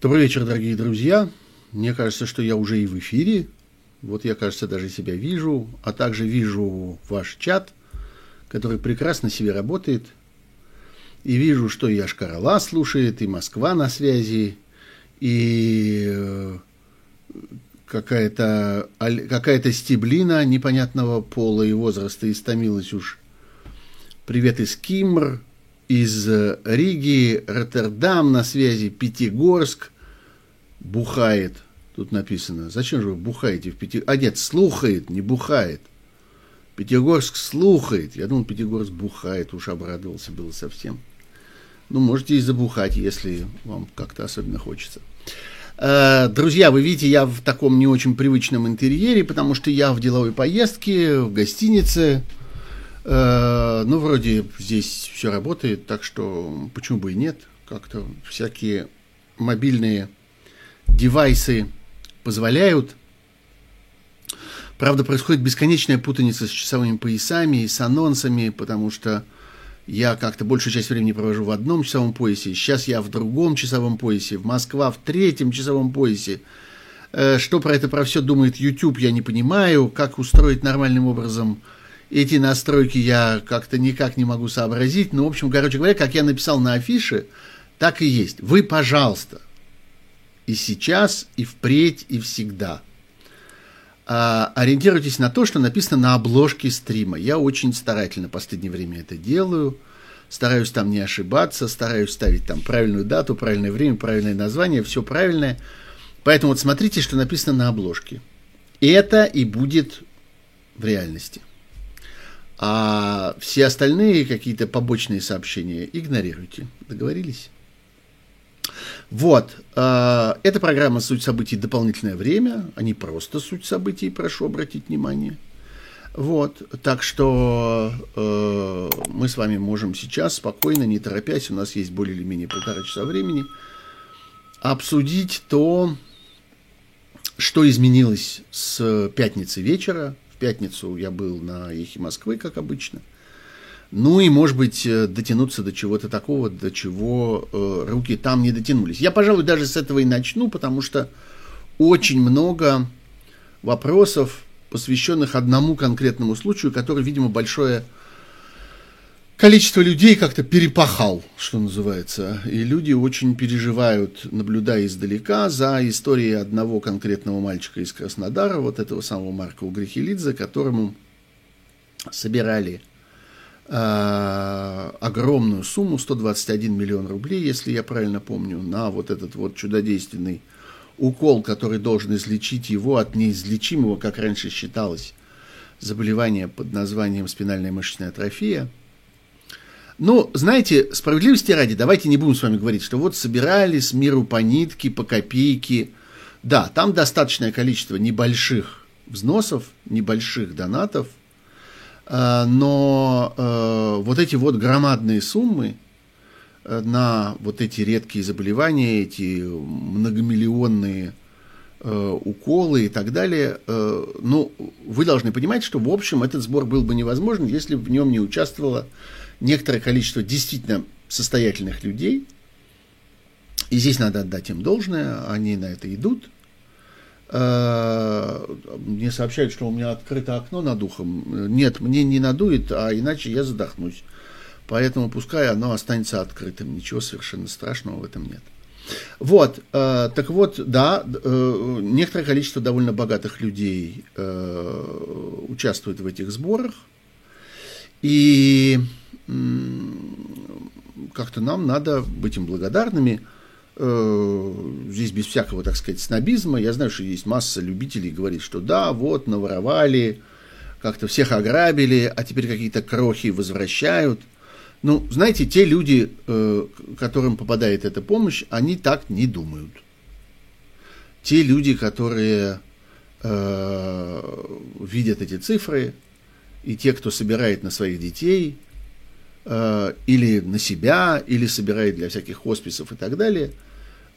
Добрый вечер, дорогие друзья. Мне кажется, что я уже и в эфире. Вот я, кажется, даже себя вижу, а также вижу ваш чат, который прекрасно себе работает. И вижу, что и Ашкарала слушает, и Москва на связи, и э, какая-то какая стеблина непонятного пола и возраста истомилась уж. Привет из Кимр, из Риги, Роттердам на связи, Пятигорск, бухает. Тут написано. Зачем же вы бухаете в Пятигорск? А нет, слухает, не бухает. Пятигорск слухает. Я думал, Пятигорск бухает. Уж обрадовался было совсем. Ну, можете и забухать, если вам как-то особенно хочется. Э, друзья, вы видите, я в таком не очень привычном интерьере, потому что я в деловой поездке, в гостинице, Э, ну, вроде здесь все работает, так что почему бы и нет? Как-то всякие мобильные девайсы позволяют. Правда, происходит бесконечная путаница с часовыми поясами и с анонсами, потому что я как-то большую часть времени провожу в одном часовом поясе, сейчас я в другом часовом поясе, в Москва в третьем часовом поясе. Э, что про это, про все думает YouTube, я не понимаю, как устроить нормальным образом эти настройки я как-то никак не могу сообразить. Но, в общем, короче говоря, как я написал на афише, так и есть. Вы, пожалуйста, и сейчас, и впредь, и всегда а, ориентируйтесь на то, что написано на обложке стрима. Я очень старательно в последнее время это делаю. Стараюсь там не ошибаться, стараюсь ставить там правильную дату, правильное время, правильное название, все правильное. Поэтому вот смотрите, что написано на обложке. Это и будет в реальности. А все остальные какие-то побочные сообщения игнорируйте. Договорились? Вот. Э, эта программа «Суть событий. Дополнительное время», а не просто «Суть событий», прошу обратить внимание. Вот. Так что э, мы с вами можем сейчас спокойно, не торопясь, у нас есть более или менее полтора часа времени, обсудить то, что изменилось с пятницы вечера пятницу я был на Эхе Москвы, как обычно. Ну и, может быть, э, дотянуться до чего-то такого, до чего э, руки там не дотянулись. Я, пожалуй, даже с этого и начну, потому что очень много вопросов, посвященных одному конкретному случаю, который, видимо, большое количество людей как-то перепахал, что называется. И люди очень переживают, наблюдая издалека, за историей одного конкретного мальчика из Краснодара, вот этого самого Марка Угрихилидзе, которому собирали э, огромную сумму, 121 миллион рублей, если я правильно помню, на вот этот вот чудодейственный укол, который должен излечить его от неизлечимого, как раньше считалось, заболевания под названием спинальная мышечная атрофия – ну, знаете, справедливости ради, давайте не будем с вами говорить, что вот собирали с миру по нитке, по копейке. Да, там достаточное количество небольших взносов, небольших донатов, э, но э, вот эти вот громадные суммы э, на вот эти редкие заболевания, эти многомиллионные уколы и так далее, ну, вы должны понимать, что, в общем, этот сбор был бы невозможен, если бы в нем не участвовало некоторое количество действительно состоятельных людей, и здесь надо отдать им должное, они на это идут. Э, мне сообщают, что у меня открыто окно над ухом. Нет, мне не надует, а иначе я задохнусь. Поэтому пускай оно останется открытым. Ничего совершенно страшного в этом нет. Вот, э, так вот, да, э, некоторое количество довольно богатых людей участвует в этих сборах. И как-то нам надо быть им благодарными. Э, здесь без всякого, так сказать, снобизма. Я знаю, что есть масса любителей говорить, что да, вот, наворовали, как-то всех ограбили, а теперь какие-то крохи возвращают. Ну, знаете, те люди, э, которым попадает эта помощь, они так не думают. Те люди, которые э, видят эти цифры, и те, кто собирает на своих детей, э, или на себя, или собирает для всяких хосписов и так далее,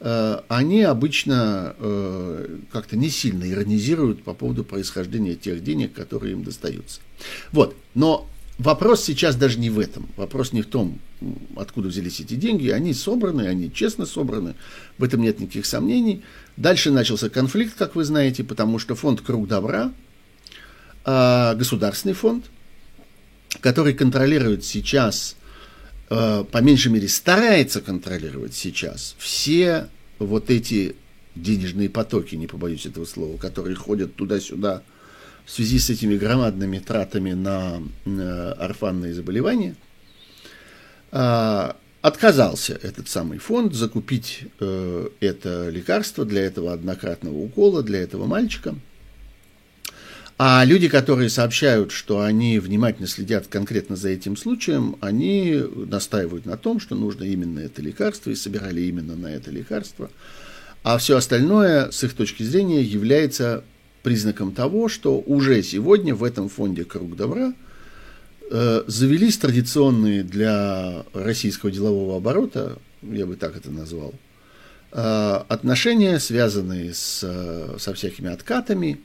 э, они обычно э, как-то не сильно иронизируют по поводу происхождения тех денег, которые им достаются. Вот, но вопрос сейчас даже не в этом. Вопрос не в том, откуда взялись эти деньги. Они собраны, они честно собраны. В этом нет никаких сомнений. Дальше начался конфликт, как вы знаете, потому что фонд «Круг добра», э, государственный фонд, который контролирует сейчас, э, по меньшей мере старается контролировать сейчас все вот эти денежные потоки, не побоюсь этого слова, которые ходят туда-сюда в связи с этими громадными тратами на орфанные заболевания, а, отказался этот самый фонд закупить э, это лекарство для этого однократного укола, для этого мальчика. А люди, которые сообщают, что они внимательно следят конкретно за этим случаем, они настаивают на том, что нужно именно это лекарство и собирали именно на это лекарство. А все остальное, с их точки зрения, является признаком того, что уже сегодня в этом фонде «Круг добра» э, завелись традиционные для российского делового оборота, я бы так это назвал, э, отношения, связанные с, со всякими откатами,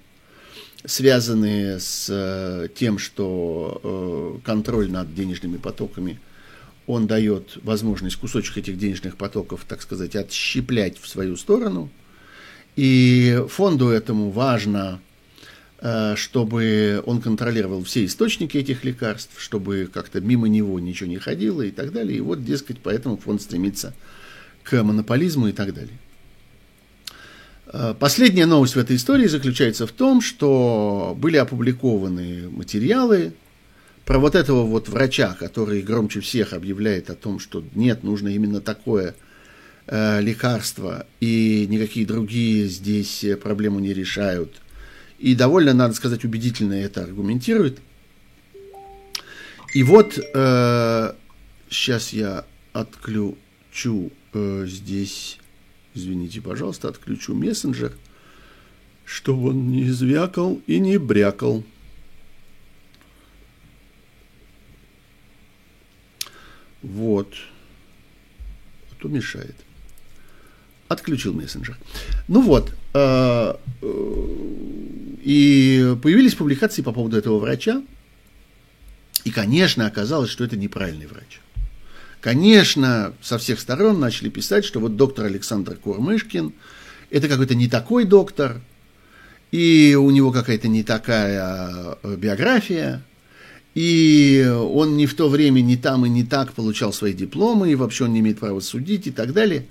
связанные с э, тем, что контроль над денежными потоками – он дает возможность кусочек этих денежных потоков, так сказать, отщеплять в свою сторону. И фонду этому важно, э, чтобы он контролировал все источники этих лекарств, чтобы как-то мимо него ничего не ходило и так далее. И вот, дескать, поэтому фонд стремится к монополизму и так далее. Э, последняя новость в этой истории заключается в том, что были опубликованы материалы про вот этого вот врача, который громче всех объявляет о том, что нет, нужно именно такое э, лекарство, и никакие другие здесь э, проблему не решают. И довольно, надо сказать, убедительно это аргументирует. И вот э, сейчас я отключу э, здесь, извините, пожалуйста, отключу мессенджер, чтобы он не звякал и не брякал. Вот. А то мешает. Отключил мессенджер. Ну вот. Э, э, и появились публикации по поводу этого врача. И, конечно, оказалось, что это неправильный врач. Конечно, со всех сторон начали писать, что вот доктор Александр Курмышкин – это какой-то не такой доктор, и у него какая-то не такая э, биография, и он ни в то время, ни там и не так получал свои дипломы, и вообще он не имеет права судить и так далее.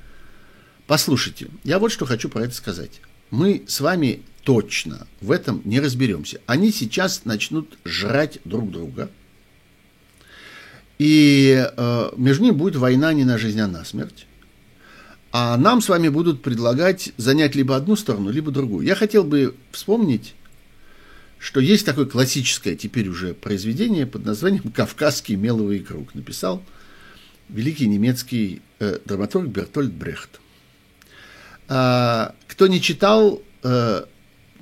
Послушайте, я вот что хочу про это сказать. Мы с вами точно в этом не разберемся. Они сейчас начнут жрать друг друга, и э, между ними будет война не на жизнь, а на смерть. А нам с вами будут предлагать занять либо одну сторону, либо другую. Я хотел бы вспомнить что есть такое классическое теперь уже произведение под названием «Кавказский меловый круг». Написал великий немецкий э, драматург Бертольд Брехт. А, кто не читал, э,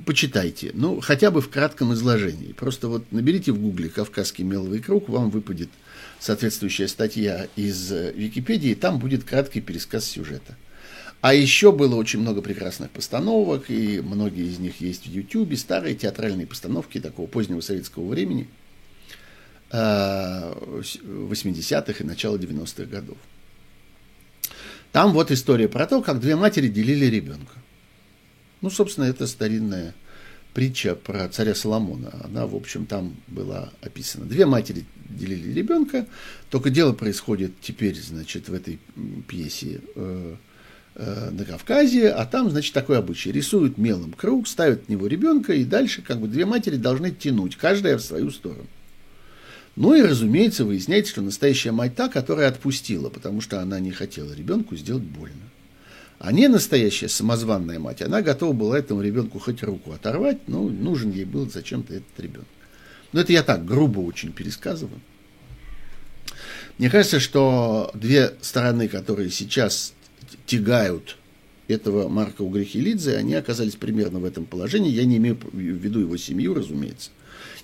почитайте. Ну, хотя бы в кратком изложении. Просто вот наберите в гугле «Кавказский меловый круг», вам выпадет соответствующая статья из э, Википедии, там будет краткий пересказ сюжета. А еще было очень много прекрасных постановок, и многие из них есть в Ютьюбе, старые театральные постановки такого позднего советского времени, 80-х э, и начала 90-х годов. Там вот история про то, как две матери делили ребенка. Ну, собственно, это старинная притча про царя Соломона. Она, в общем, там была описана. Две матери делили ребенка, только дело происходит теперь, значит, в этой пьесе э, Э, на Кавказе, а там, значит, такой обычай. Рисуют мелом круг, ставят в него ребенка, и дальше как бы две матери должны тянуть, каждая в свою сторону. Ну и, разумеется, выясняется, что настоящая мать та, которая отпустила, потому что она не хотела ребенку сделать больно. А не настоящая самозванная мать, она готова была этому ребенку хоть руку оторвать, но нужен ей был зачем-то этот ребенок. Но это я так грубо очень пересказываю. Мне кажется, что две стороны, которые сейчас тягают этого Марка Угрихилидзе, они оказались примерно в этом положении. Я не имею в виду его семью, разумеется.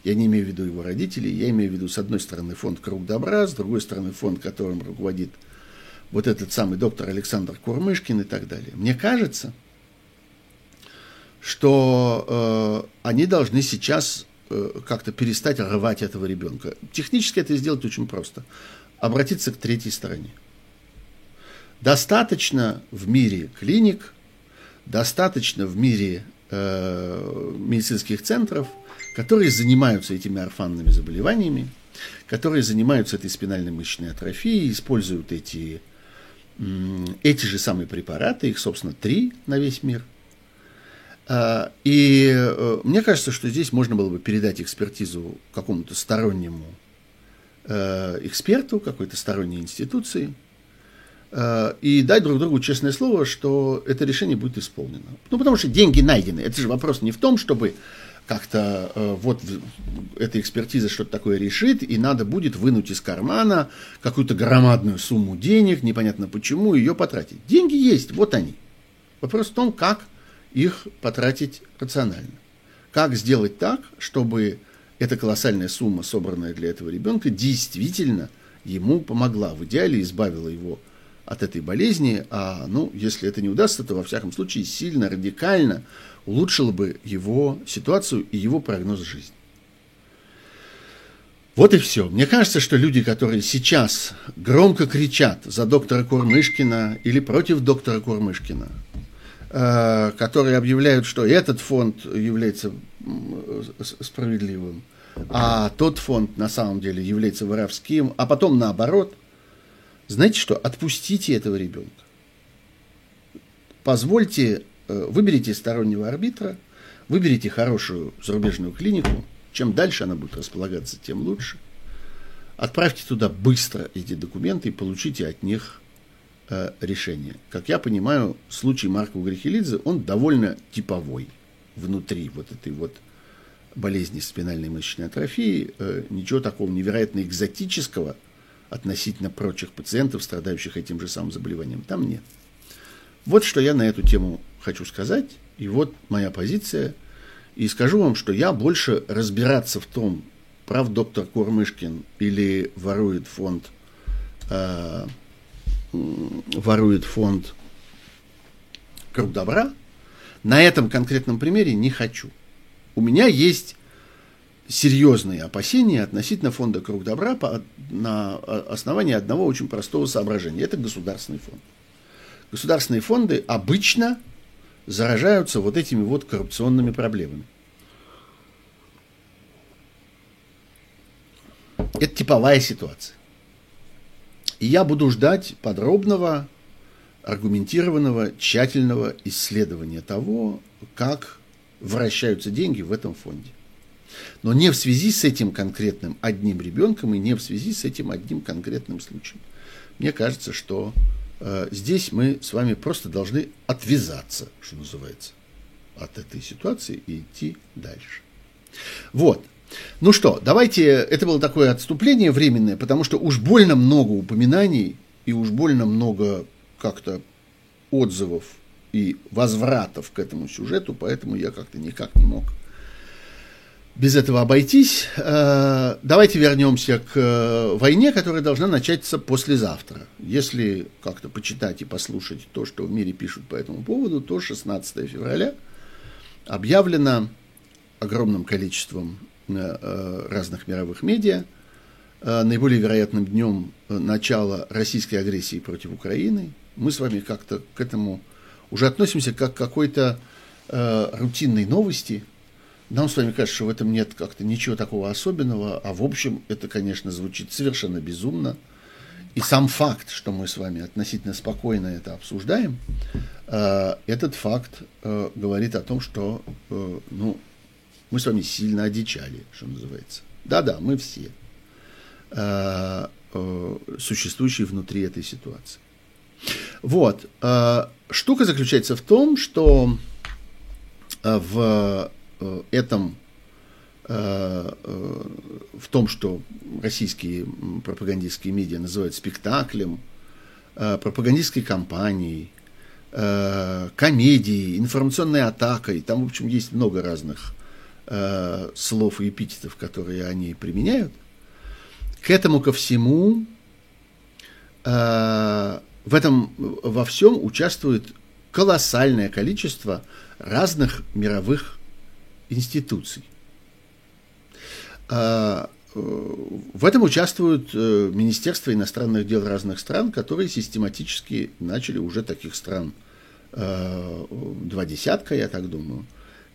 Я не имею в виду его родителей. Я имею в виду, с одной стороны, фонд «Круг добра», с другой стороны, фонд, которым руководит вот этот самый доктор Александр Курмышкин и так далее. Мне кажется, что э, они должны сейчас как-то перестать рвать этого ребенка. Технически это сделать очень просто. Обратиться к третьей стороне. Достаточно в мире клиник, достаточно в мире э, медицинских центров, которые занимаются этими орфанными заболеваниями, которые занимаются этой спинальной мышечной атрофией, используют эти, эти же самые препараты, их, собственно, три на весь мир. А, и э, мне кажется, что здесь можно было бы передать экспертизу какому-то стороннему э, эксперту, какой-то сторонней институции, э, и дать друг другу честное слово, что это решение будет исполнено. Ну, потому что деньги найдены. Это же вопрос не в том, чтобы как-то э, вот эта экспертиза что-то такое решит, и надо будет вынуть из кармана какую-то громадную сумму денег, непонятно почему, ее потратить. Деньги есть, вот они. Вопрос в том, как их потратить рационально. Как сделать так, чтобы эта колоссальная сумма, собранная для этого ребенка, действительно ему помогла, в идеале избавила его от этой болезни, а, ну, если это не удастся, то, во всяком случае, сильно, радикально улучшило бы его ситуацию и его прогноз жизни. Вот и все. Мне кажется, что люди, которые сейчас громко кричат за доктора Курмышкина или против доктора Курмышкина, э, которые объявляют, что этот фонд является справедливым, а тот фонд на самом деле является воровским, а потом наоборот, знаете что, отпустите этого ребенка. Позвольте Э, выберите стороннего арбитра, выберите хорошую зарубежную клинику. Чем дальше она будет располагаться, тем лучше. Отправьте туда быстро эти документы и получите от них э, решение. Как я понимаю, случай Марка Грехелидзе, он довольно типовой внутри вот этой вот болезни спинальной мышечной атрофии. Э, ничего такого невероятно экзотического относительно прочих пациентов, страдающих этим же самым заболеванием, там нет. Вот что я на эту тему хочу сказать, и вот моя позиция. И скажу вам, что я больше разбираться в том, прав доктор Кормышкин или ворует фонд, э, ворует фонд Круг Добра, на этом конкретном примере не хочу. У меня есть серьезные опасения относительно фонда Круг Добра по, на основании одного очень простого соображения. Это государственный фонд. Государственные фонды обычно заражаются вот этими вот коррупционными проблемами. Это типовая ситуация. И я буду ждать подробного, аргументированного, тщательного исследования того, как вращаются деньги в этом фонде. Но не в связи с этим конкретным одним ребенком и не в связи с этим одним конкретным случаем. Мне кажется, что здесь мы с вами просто должны отвязаться, что называется, от этой ситуации и идти дальше. Вот. Ну что, давайте, это было такое отступление временное, потому что уж больно много упоминаний и уж больно много как-то отзывов и возвратов к этому сюжету, поэтому я как-то никак не мог без этого обойтись. Э, давайте вернемся к э, войне, которая должна начаться послезавтра. Если как-то почитать и послушать то, что в мире пишут по этому поводу, то 16 февраля объявлено огромным количеством э, разных мировых медиа наиболее вероятным днем начала российской агрессии против Украины. Мы с вами как-то к этому уже относимся как к какой-то рутинной новости – нам с вами кажется, что в этом нет как-то ничего такого особенного, а в общем это, конечно, звучит совершенно безумно. И сам факт, что мы с вами относительно спокойно это обсуждаем, э, этот факт э, говорит о том, что э, ну, мы с вами сильно одичали, что называется. Да-да, мы все, существующие внутри этой ситуации. Вот. Штука заключается в том, что в Э, этом э, э, в том, что российские пропагандистские медиа называют спектаклем, пропагандистской кампанией, комедией, информационной атакой. Там, в общем, есть много разных слов и эпитетов, которые они применяют. К этому ко всему, в этом во всем участвует колоссальное количество разных мировых институций. э, в этом участвуют э, министерства иностранных дел разных стран, которые систематически начали уже таких стран э, два десятка, я так думаю,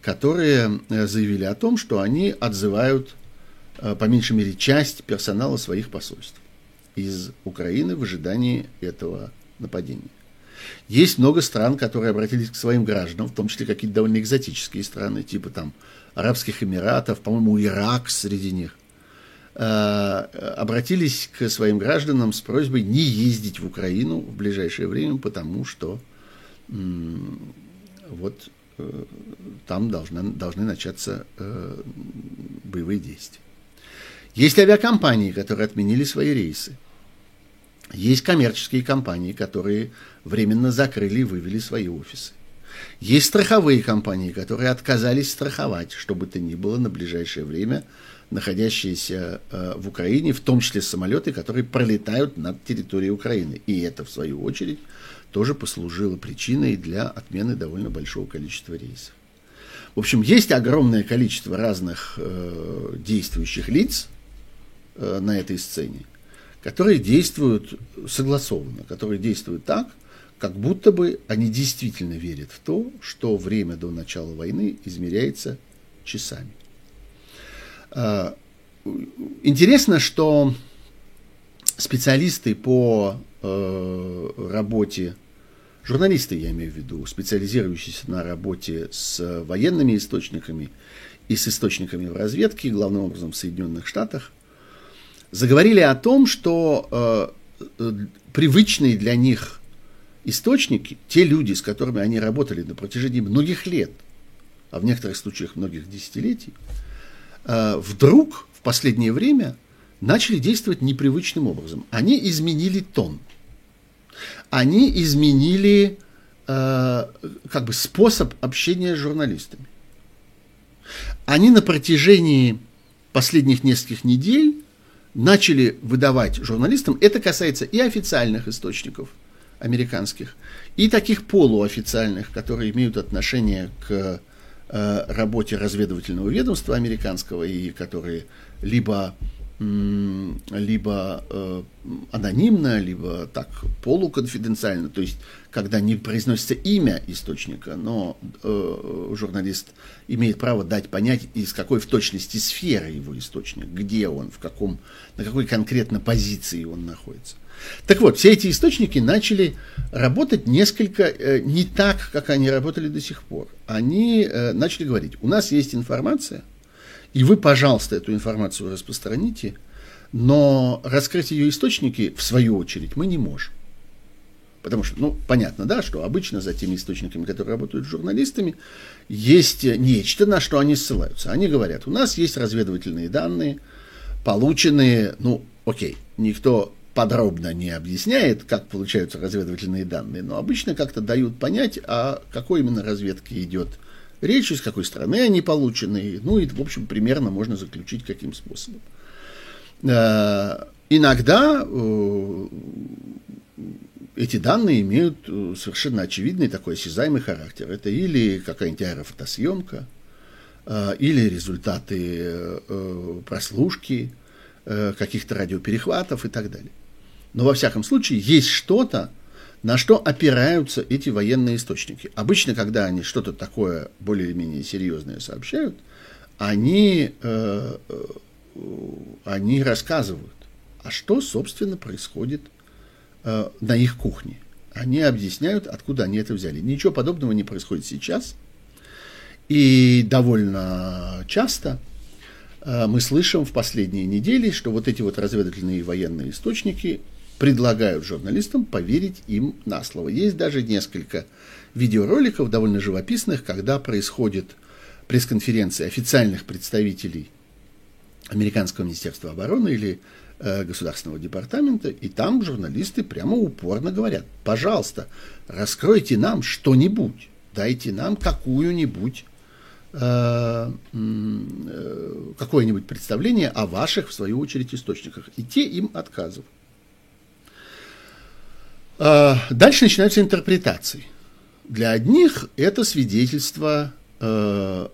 которые заявили о том, что они отзывают по меньшей мере часть персонала своих посольств из Украины в ожидании этого нападения. Есть много стран, которые обратились к своим гражданам, в том числе какие-то довольно экзотические страны, типа там Арабских Эмиратов, по-моему, Ирак среди них, э, обратились к своим гражданам с просьбой не ездить в Украину в ближайшее время, потому что вот э, там должны, должны начаться э, боевые действия. Есть авиакомпании, которые отменили свои рейсы. Есть коммерческие компании, которые временно закрыли и вывели свои офисы. Есть страховые компании, которые отказались страховать, что бы то ни было на ближайшее время, находящиеся э, в Украине, в том числе самолеты, которые пролетают над территорией Украины. И это, в свою очередь, тоже послужило причиной для отмены довольно большого количества рейсов. В общем, есть огромное количество разных э, действующих лиц э, на этой сцене, которые действуют согласованно, которые действуют так, как будто бы они действительно верят в то, что время до начала войны измеряется часами. А, интересно, что специалисты по э, работе, журналисты, я имею в виду, специализирующиеся на работе с военными источниками и с источниками в разведке, главным образом в Соединенных Штатах, заговорили о том, что э, привычные для них источники, те люди, с которыми они работали на протяжении многих лет, а в некоторых случаях многих десятилетий, э, вдруг в последнее время начали действовать непривычным образом. Они изменили тон. Они изменили э, как бы способ общения с журналистами. Они на протяжении последних нескольких недель начали выдавать журналистам, это касается и официальных источников – американских, и таких полуофициальных, которые имеют отношение к э, работе разведывательного ведомства американского и которые либо либо э, анонимно, либо так полуконфиденциально, то есть когда не произносится имя источника, но э, журналист имеет право дать понять, из какой в точности сферы его источник, где он, в каком, на какой конкретно позиции он находится. Так вот, все эти источники начали работать несколько э, не так, как они работали до сих пор. Они э, начали говорить, у нас есть информация, и вы, пожалуйста, эту информацию распространите, но раскрыть ее источники, в свою очередь, мы не можем. Потому что, ну, понятно, да, что обычно за теми источниками, которые работают с журналистами, есть нечто, на что они ссылаются. Они говорят, у нас есть разведывательные данные, полученные, ну, окей, никто подробно не объясняет, как получаются разведывательные данные, но обычно как-то дают понять, о какой именно разведке идет речь, из какой страны они получены, ну и, в общем, примерно можно заключить, каким способом. Э, иногда э, эти данные имеют э, совершенно очевидный такой осязаемый характер. Это или какая-нибудь аэрофотосъемка, или результаты прослушки, каких-то радиоперехватов и так далее. Но во всяком случае есть что-то, на что опираются эти военные источники. Обычно, когда они что-то такое более-менее серьезное сообщают, они, э, э, они рассказывают, а что, собственно, происходит э, на их кухне. Они объясняют, откуда они это взяли. Ничего подобного не происходит сейчас. И довольно часто э, мы слышим в последние недели, что вот эти вот разведывательные военные источники предлагают журналистам поверить им на слово. Есть даже несколько видеороликов, довольно живописных, когда происходит пресс-конференция официальных представителей Американского министерства обороны или Государственного департамента, и там журналисты прямо упорно говорят, пожалуйста, раскройте нам что-нибудь, дайте нам какую-нибудь э, э, какое-нибудь представление о ваших, в свою очередь, источниках. И те им отказывают. Дальше начинаются интерпретации. Для одних это свидетельство э,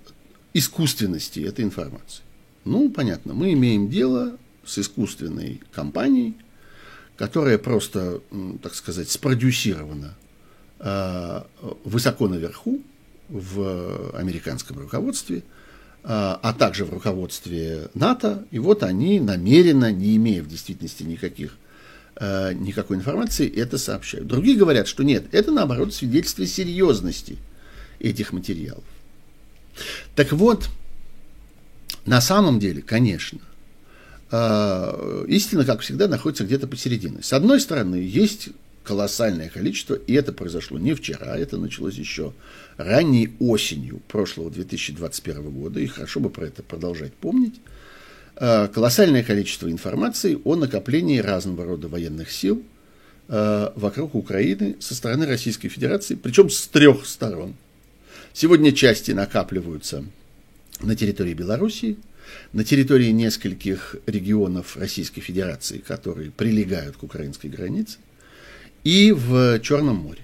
искусственности этой информации. Ну, понятно, мы имеем дело с искусственной компанией, которая просто, так сказать, спродюсирована э, высоко наверху в американском руководстве, э, а также в руководстве НАТО. И вот они намеренно, не имея в действительности никаких, э, никакой информации, это сообщают. Другие говорят, что нет, это наоборот свидетельство серьезности этих материалов. Так вот, на самом деле, конечно, истина, как всегда, находится где-то посередине. С одной стороны, есть колоссальное количество, и это произошло не вчера, это началось еще ранней осенью прошлого 2021 года, и хорошо бы про это продолжать помнить, э, колоссальное количество информации о накоплении разного рода военных сил вокруг Украины со стороны Российской Федерации, причем с трех сторон. Сегодня части накапливаются на территории Белоруссии, на территории нескольких регионов Российской Федерации, которые прилегают к украинской границе, и в Черном море,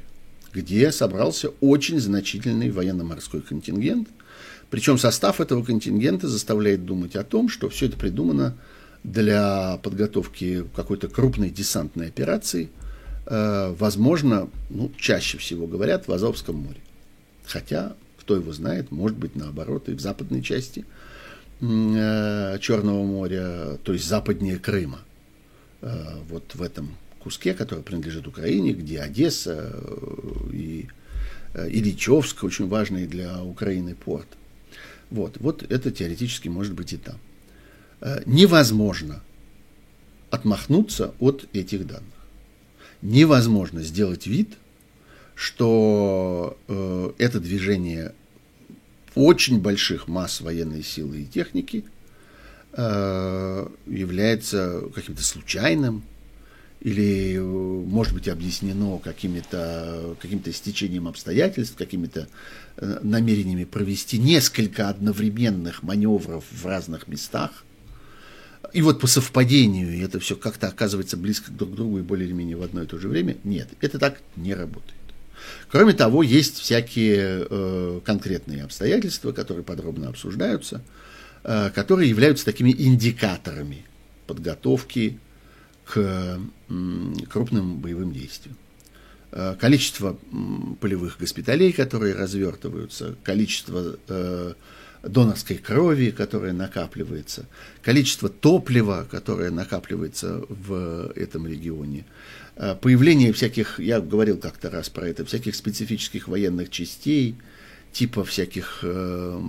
где собрался очень значительный военно-морской контингент. Причем состав этого контингента заставляет думать о том, что все это придумано для подготовки какой-то крупной десантной операции, э, возможно, ну, чаще всего говорят, в Азовском море. Хотя кто его знает, может быть, наоборот, и в западной части Черного моря, то есть западнее Крыма, э, вот в этом куске, который принадлежит Украине, где Одесса э, и Ильичевск, очень важный для Украины порт. Вот, вот это теоретически может быть и там. Невозможно отмахнуться от этих данных. Невозможно сделать вид, что э, это движение очень больших масс военной силы и техники э, является каким-то случайным или может быть объяснено какими-то каким-то стечением обстоятельств, какими-то э, намерениями провести несколько одновременных маневров в разных местах. И вот по совпадению это все как-то оказывается близко друг к другу и более-менее в одно и то же время. Нет, это так не работает. Кроме того, есть всякие э, конкретные обстоятельства, которые подробно обсуждаются, э, которые являются такими индикаторами подготовки к э, крупным боевым действиям. Э, количество э, полевых госпиталей, которые развертываются, количество э, донорской крови, которая накапливается, количество топлива, которое накапливается в этом регионе, появление всяких, я говорил как-то раз про это, всяких специфических военных частей, типа всяких э,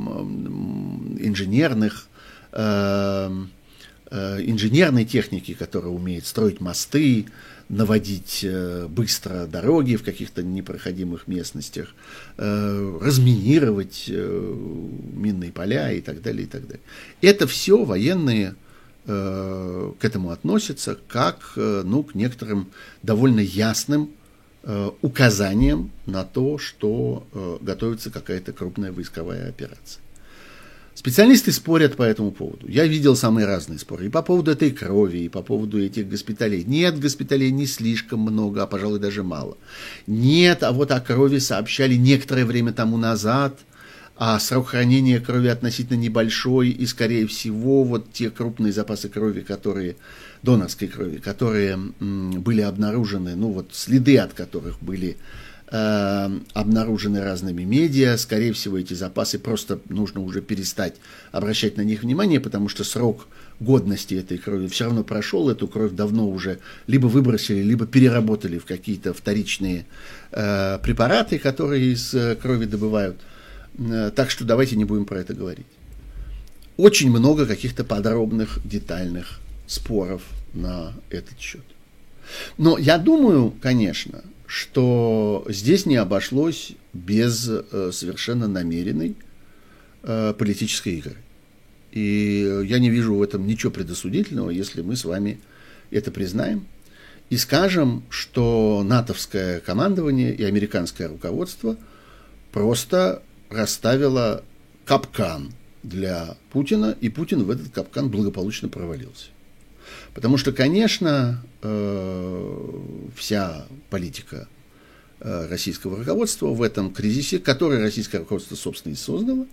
инженерных, э, э, инженерной техники, которая умеет строить мосты, наводить э, быстро дороги в каких-то непроходимых местностях, э, разминировать э, минные поля и так далее, и так далее. Это все военные Э, к этому относится как э, ну, к некоторым довольно ясным э, указаниям на то, что готовится какая-то крупная войсковая операция. Специалисты спорят по этому поводу. Я видел самые разные споры. И по поводу этой крови, и по поводу этих госпиталей. Нет, госпиталей не слишком много, а, пожалуй, даже мало. Нет, а вот о крови сообщали некоторое время тому назад – а срок хранения крови относительно небольшой, и, скорее всего, вот те крупные запасы крови, которые, донорской крови, которые м, были обнаружены, ну вот следы от которых были э, обнаружены разными медиа, скорее всего, эти запасы просто нужно уже перестать обращать на них внимание, потому что срок годности этой крови все равно прошел, эту кровь давно уже либо выбросили, либо переработали в какие-то вторичные э, препараты, которые из э, крови добывают. Э, так что давайте не будем про это говорить. Очень много каких-то подробных, детальных споров на этот счет. Но я думаю, конечно, что здесь не обошлось без э, совершенно намеренной э, политической игры. И я не вижу в этом ничего предосудительного, если мы с вами это признаем и скажем, что натовское командование и американское руководство просто расставила капкан для Путина, и Путин в этот капкан благополучно провалился. Потому что, конечно, э, вся политика э, российского руководства в этом кризисе, который российское руководство, собственно, и создало,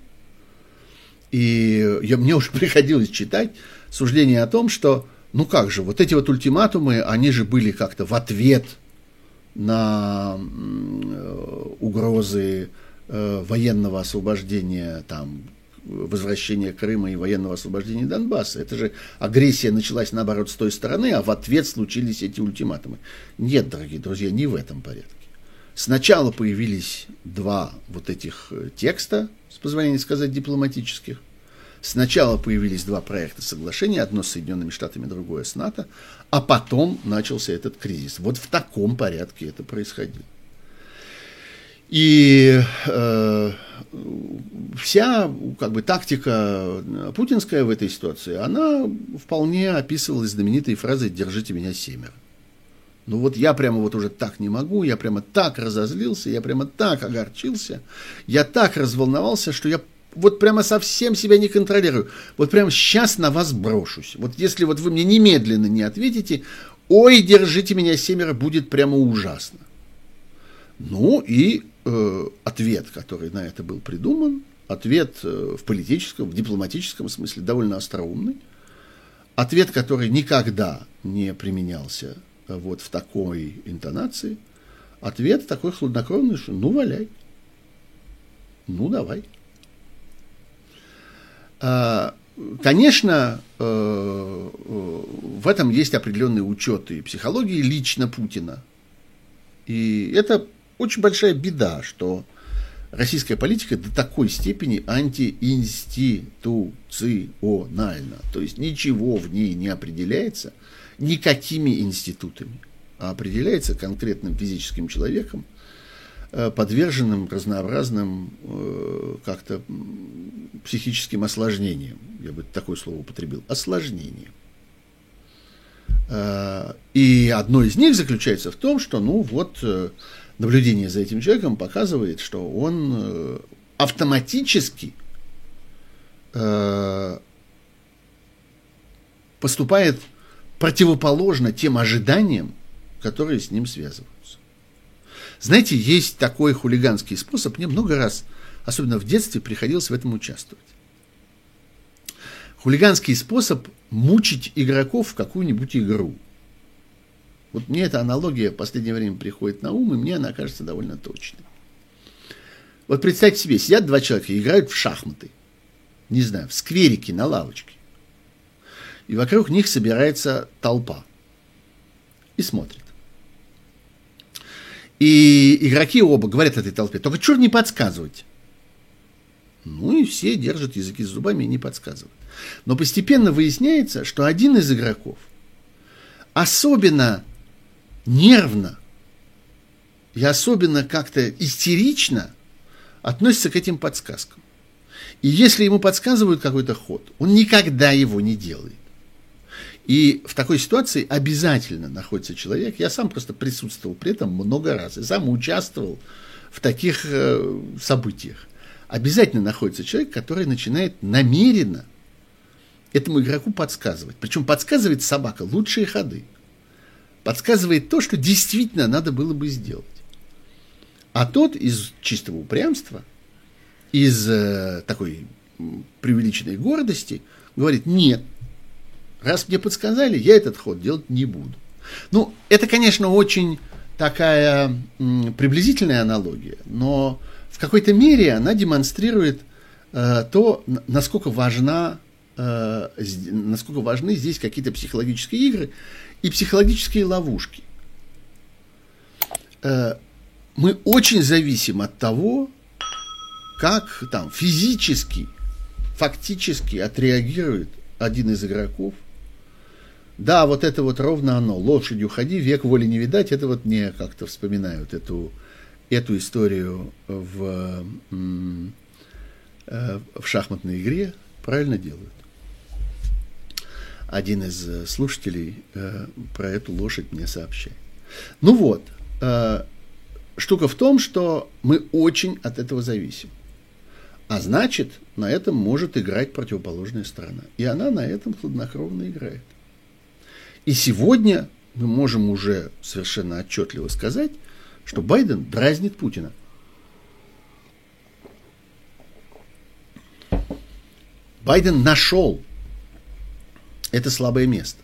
И я, мне уже приходилось читать суждение о том, что, ну как же, вот эти вот ультиматумы, они же были как-то в ответ на угрозы э, военного освобождения там возвращения Крыма и военного освобождения Донбасса. Это же агрессия началась, наоборот, с той стороны, а в ответ случились эти ультиматумы. Нет, дорогие друзья, не в этом порядке. Сначала появились два вот этих э, текста, с позволения сказать, дипломатических. Сначала появились два проекта соглашения, одно с Соединенными Штатами, другое с НАТО, а потом начался этот кризис. Вот в таком порядке это происходило. И э, вся как бы, тактика путинская в этой ситуации, она вполне описывалась знаменитой фразой «держите меня семеро». Ну вот я прямо вот уже так не могу, я прямо так разозлился, я прямо так огорчился, я так разволновался, что я вот прямо совсем себя не контролирую. Вот прямо сейчас на вас брошусь. Вот если вот вы мне немедленно не ответите, ой, держите меня семеро, будет прямо ужасно. Ну и э, ответ, который на это был придуман, ответ э, в политическом, в дипломатическом смысле довольно остроумный, ответ, который никогда не применялся э, вот в такой интонации, ответ такой хладнокровный, что ну валяй, ну давай. А, конечно, э, в этом есть определенные учеты психологии лично Путина. И это очень большая беда, что российская политика до такой степени антиинституциональна. То есть ничего в ней не определяется никакими институтами, а определяется конкретным физическим человеком, э, подверженным разнообразным э, как-то психическим осложнениям. Я бы такое слово употребил. Осложнением. Э, и одно из них заключается в том, что, ну вот, наблюдение за этим человеком показывает, что он э, автоматически э, поступает противоположно тем ожиданиям, которые с ним связываются. Знаете, есть такой хулиганский способ, мне много раз, особенно в детстве, приходилось в этом участвовать. Хулиганский способ мучить игроков в какую-нибудь игру – вот мне эта аналогия в последнее время приходит на ум, и мне она кажется довольно точной. Вот представьте себе, сидят два человека и играют в шахматы. Не знаю, в скверике, на лавочке. И вокруг них собирается толпа. И смотрит. И игроки оба говорят этой толпе, только чего не подсказывать. Ну и все держат языки с зубами и не подсказывают. Но постепенно выясняется, что один из игроков особенно нервно и особенно как-то истерично относится к этим подсказкам. И если ему подсказывают какой-то ход, он никогда его не делает. И в такой ситуации обязательно находится человек, я сам просто присутствовал при этом много раз, и сам участвовал в таких э, событиях. Обязательно находится человек, который начинает намеренно этому игроку подсказывать. Причем подсказывает собака лучшие ходы подсказывает то, что действительно надо было бы сделать. А тот из чистого упрямства, из э, такой преувеличенной гордости говорит, нет, раз мне подсказали, я этот ход делать не буду. Ну, это, конечно, очень такая м, приблизительная аналогия, но в какой-то мере она демонстрирует э, то, насколько важна э, насколько важны здесь какие-то психологические игры, и психологические ловушки. Э, мы очень зависим от того, как там физически, фактически отреагирует один из игроков. Да, вот это вот ровно оно. Лошадью ходи, век воли не видать. Это вот мне как-то вспоминают эту, эту историю в, э, в шахматной игре. Правильно делают один из э, слушателей э, про эту лошадь мне сообщает. Ну вот, э, штука в том, что мы очень от этого зависим. А значит, на этом может играть противоположная сторона. И она на этом хладнокровно играет. И сегодня мы можем уже совершенно отчетливо сказать, что Байден дразнит Путина. Байден нашел это слабое место.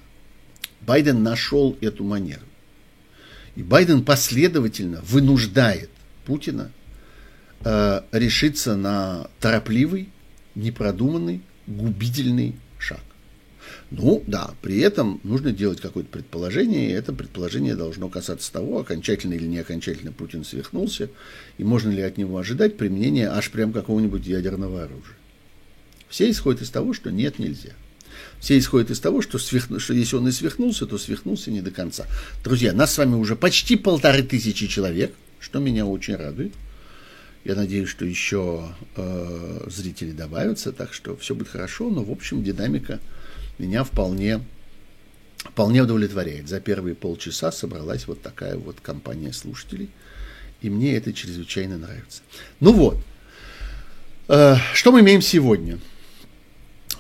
Байден нашел эту манеру. И Байден последовательно вынуждает Путина э, решиться на торопливый, непродуманный, губительный шаг. Ну, да, при этом нужно делать какое-то предположение, и это предположение должно касаться того, окончательно или не окончательно Путин свихнулся, и можно ли от него ожидать применения аж прям какого-нибудь ядерного оружия. Все исходят из того, что нет, нельзя. Все исходят из того, что, свихну, что если он и свихнулся, то свихнулся не до конца. Друзья, нас с вами уже почти полторы тысячи человек, что меня очень радует. Я надеюсь, что еще э, зрители добавятся, так что все будет хорошо, но в общем динамика меня вполне, вполне удовлетворяет. За первые полчаса собралась вот такая вот компания слушателей, и мне это чрезвычайно нравится. Ну вот, э, что мы имеем сегодня?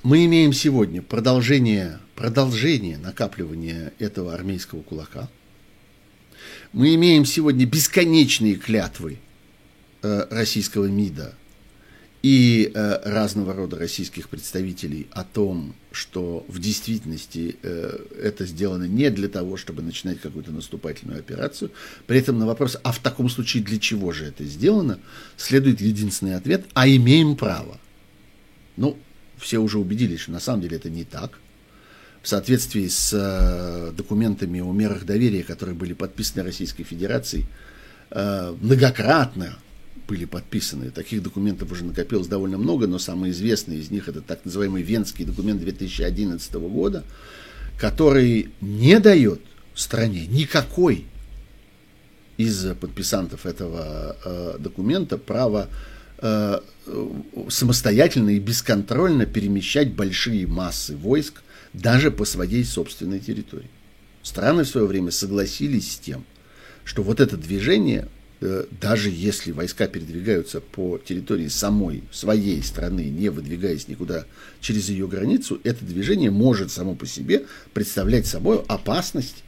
Мы имеем сегодня продолжение, продолжение накапливания этого армейского кулака. Мы имеем сегодня бесконечные клятвы э, российского МИДа и э, разного рода российских представителей о том, что в действительности э, это сделано не для того, чтобы начинать какую-то наступательную операцию. При этом на вопрос, а в таком случае для чего же это сделано, следует единственный ответ, а имеем право. Ну, все уже убедились, что на самом деле это не так. В соответствии с э, документами о мерах доверия, которые были подписаны Российской Федерацией, э, многократно были подписаны. Таких документов уже накопилось довольно много, но самый известный из них это так называемый Венский документ 2011 года, который не дает стране никакой из подписантов этого э, документа права Э, самостоятельно и бесконтрольно перемещать большие массы войск даже по своей собственной территории. Страны в свое время согласились с тем, что вот это движение, э, даже если войска передвигаются по территории самой своей страны, не выдвигаясь никуда через ее границу, это движение может само по себе представлять собой опасность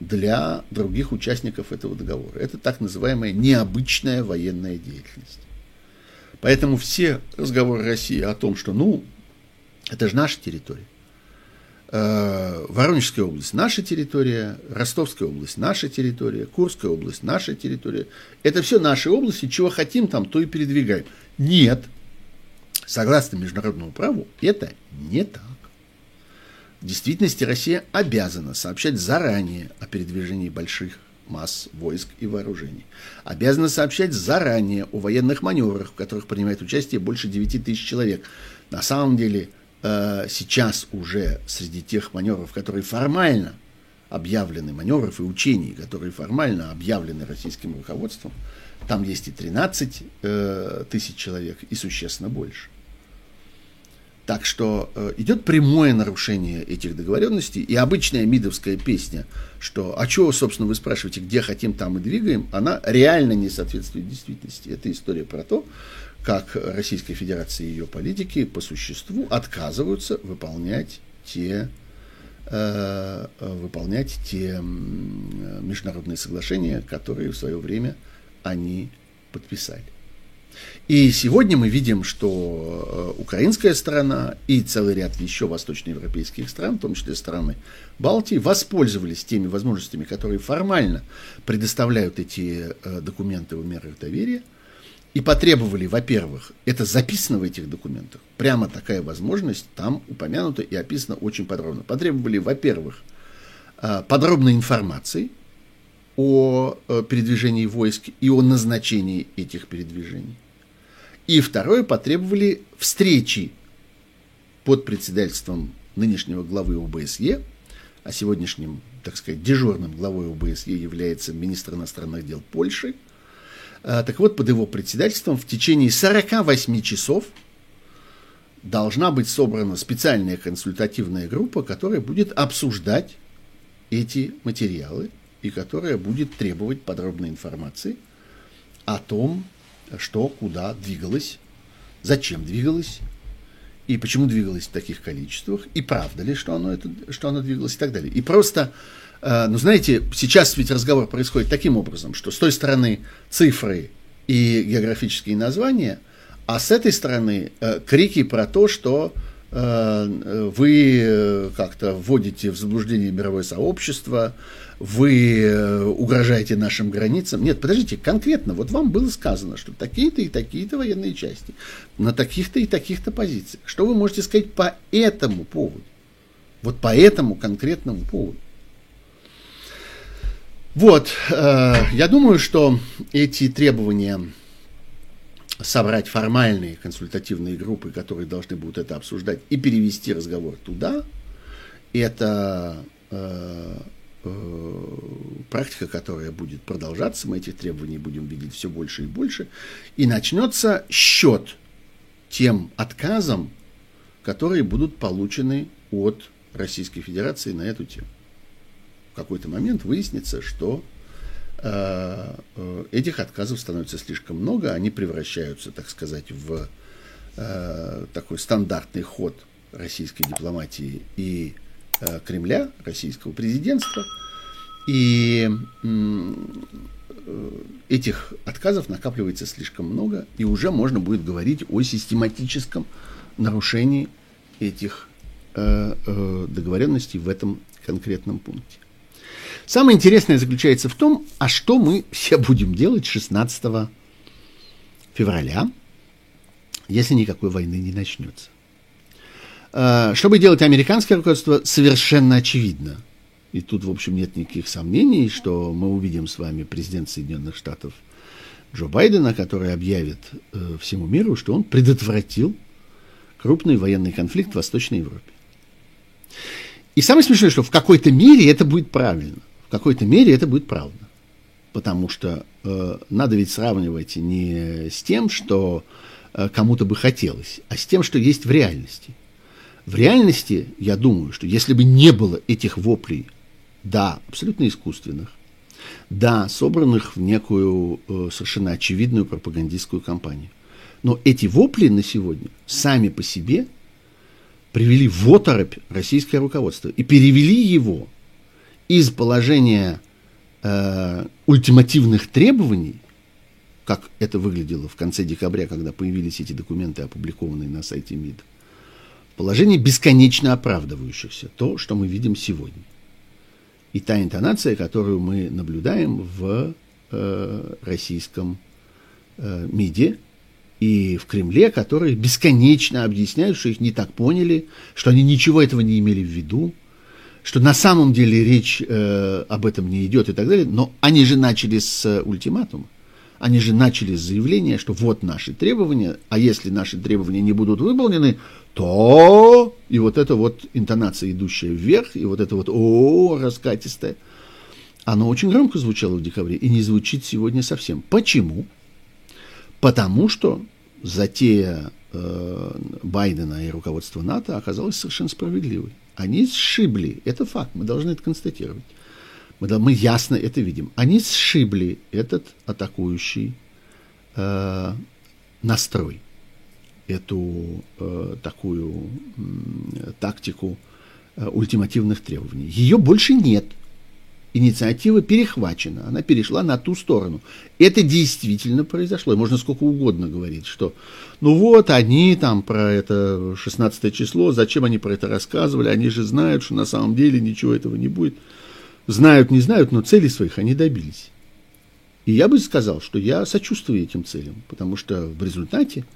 для других участников этого договора. Это так называемая необычная военная деятельность. Поэтому все разговоры России о том, что, ну, это же наша территория. Э, Воронежская область – наша территория, Ростовская область – наша территория, Курская область – наша территория. Это все наши области, чего хотим там, то и передвигаем. Нет. Согласно международному праву, это не так. В действительности Россия обязана сообщать заранее о передвижении больших масс войск и вооружений. Обязана сообщать заранее о военных маневрах, в которых принимает участие больше 9 тысяч человек. На самом деле, э, сейчас уже среди тех маневров, которые формально объявлены, маневров и учений, которые формально объявлены российским руководством, там есть и 13 э, тысяч человек, и существенно больше. Так что э, идет прямое нарушение этих договоренностей, и обычная мидовская песня, что «а чего, собственно, вы спрашиваете, где хотим, там и двигаем», она реально не соответствует действительности. Это история про то, как Российская Федерация и ее политики по существу отказываются выполнять те, э, выполнять те международные соглашения, которые в свое время они подписали. И сегодня мы видим, что э, украинская сторона и целый ряд еще восточноевропейских стран, в том числе страны Балтии, воспользовались теми возможностями, которые формально предоставляют эти э, документы в мерах доверия, и потребовали, во-первых, это записано в этих документах, прямо такая возможность там упомянута и описана очень подробно. Потребовали, во-первых, э, подробной информации о передвижении войск и о назначении этих передвижений. И второе, потребовали встречи под председательством нынешнего главы ОБСЕ, а сегодняшним, так сказать, дежурным главой ОБСЕ является министр иностранных дел Польши. А, так вот, под его председательством в течение 48 часов должна быть собрана специальная консультативная группа, которая будет обсуждать эти материалы и которая будет требовать подробной информации о том, что, куда двигалось, зачем двигалось, и почему двигалось в таких количествах, и правда ли, что оно, это, что оно двигалось и так далее. И просто, э, ну знаете, сейчас ведь разговор происходит таким образом, что с той стороны цифры и географические названия, а с этой стороны э, крики про то, что э, вы как-то вводите в заблуждение мировое сообщество, вы угрожаете нашим границам. Нет, подождите, конкретно, вот вам было сказано, что такие-то и такие-то военные части на таких-то и таких-то позициях. Что вы можете сказать по этому поводу? Вот по этому конкретному поводу. Вот, э, я думаю, что эти требования собрать формальные консультативные группы, которые должны будут это обсуждать, и перевести разговор туда, это э, э, практика, которая будет продолжаться, мы этих требований будем видеть все больше и больше, и начнется счет тем отказам, которые будут получены от Российской Федерации на эту тему. В какой-то момент выяснится, что э, э, этих отказов становится слишком много, они превращаются, так сказать, в э, такой стандартный ход российской дипломатии и э, Кремля, российского президентства. И э, этих отказов накапливается слишком много, и уже можно будет говорить о систематическом нарушении этих э, э, договоренностей в этом конкретном пункте. Самое интересное заключается в том, а что мы все будем делать 16 февраля, если никакой войны не начнется. А, что будет делать американское руководство, совершенно очевидно. И тут, в общем, нет никаких сомнений, что мы увидим с вами президент Соединенных Штатов Джо Байдена, который объявит э, всему миру, что он предотвратил крупный военный конфликт в Восточной Европе. И самое смешное, что в какой-то мере это будет правильно какой-то мере это будет правда. Потому что э, надо ведь сравнивать не с тем, что э, кому-то бы хотелось, а с тем, что есть в реальности. В реальности, я думаю, что если бы не было этих воплей, да, абсолютно искусственных, да, собранных в некую э, совершенно очевидную пропагандистскую кампанию, но эти вопли на сегодня сами по себе привели в оторопь российское руководство и перевели его из положения э, ультимативных требований, как это выглядело в конце декабря, когда появились эти документы, опубликованные на сайте МИД, положение бесконечно оправдывающихся, то, что мы видим сегодня. И та интонация, которую мы наблюдаем в э, российском э, МИДе и в Кремле, которые бесконечно объясняют, что их не так поняли, что они ничего этого не имели в виду, что на самом деле речь э, об этом не идет и так далее, но они же начали с э, ультиматума. Они же начали с заявления, что вот наши требования, а если наши требования не будут выполнены, то... И вот это вот интонация, идущая вверх, и вот это вот о раскатистая, оно очень громко звучало в декабре и не звучит сегодня совсем. Почему? Потому что затея э, Байдена и руководства НАТО оказалась совершенно справедливой. Они сшибли, это факт, мы должны это констатировать. Мы, мы ясно это видим. Они сшибли этот атакующий э, настрой, эту э, такую э, тактику э, ультимативных требований. Ее больше нет – инициатива перехвачена, она перешла на ту сторону. Это действительно произошло. И можно сколько угодно говорить, что ну вот они там про это 16 число, зачем они про это рассказывали, они же знают, что на самом деле ничего этого не будет. Знают, не знают, но цели своих они добились. И я бы сказал, что я сочувствую этим целям, потому что в результате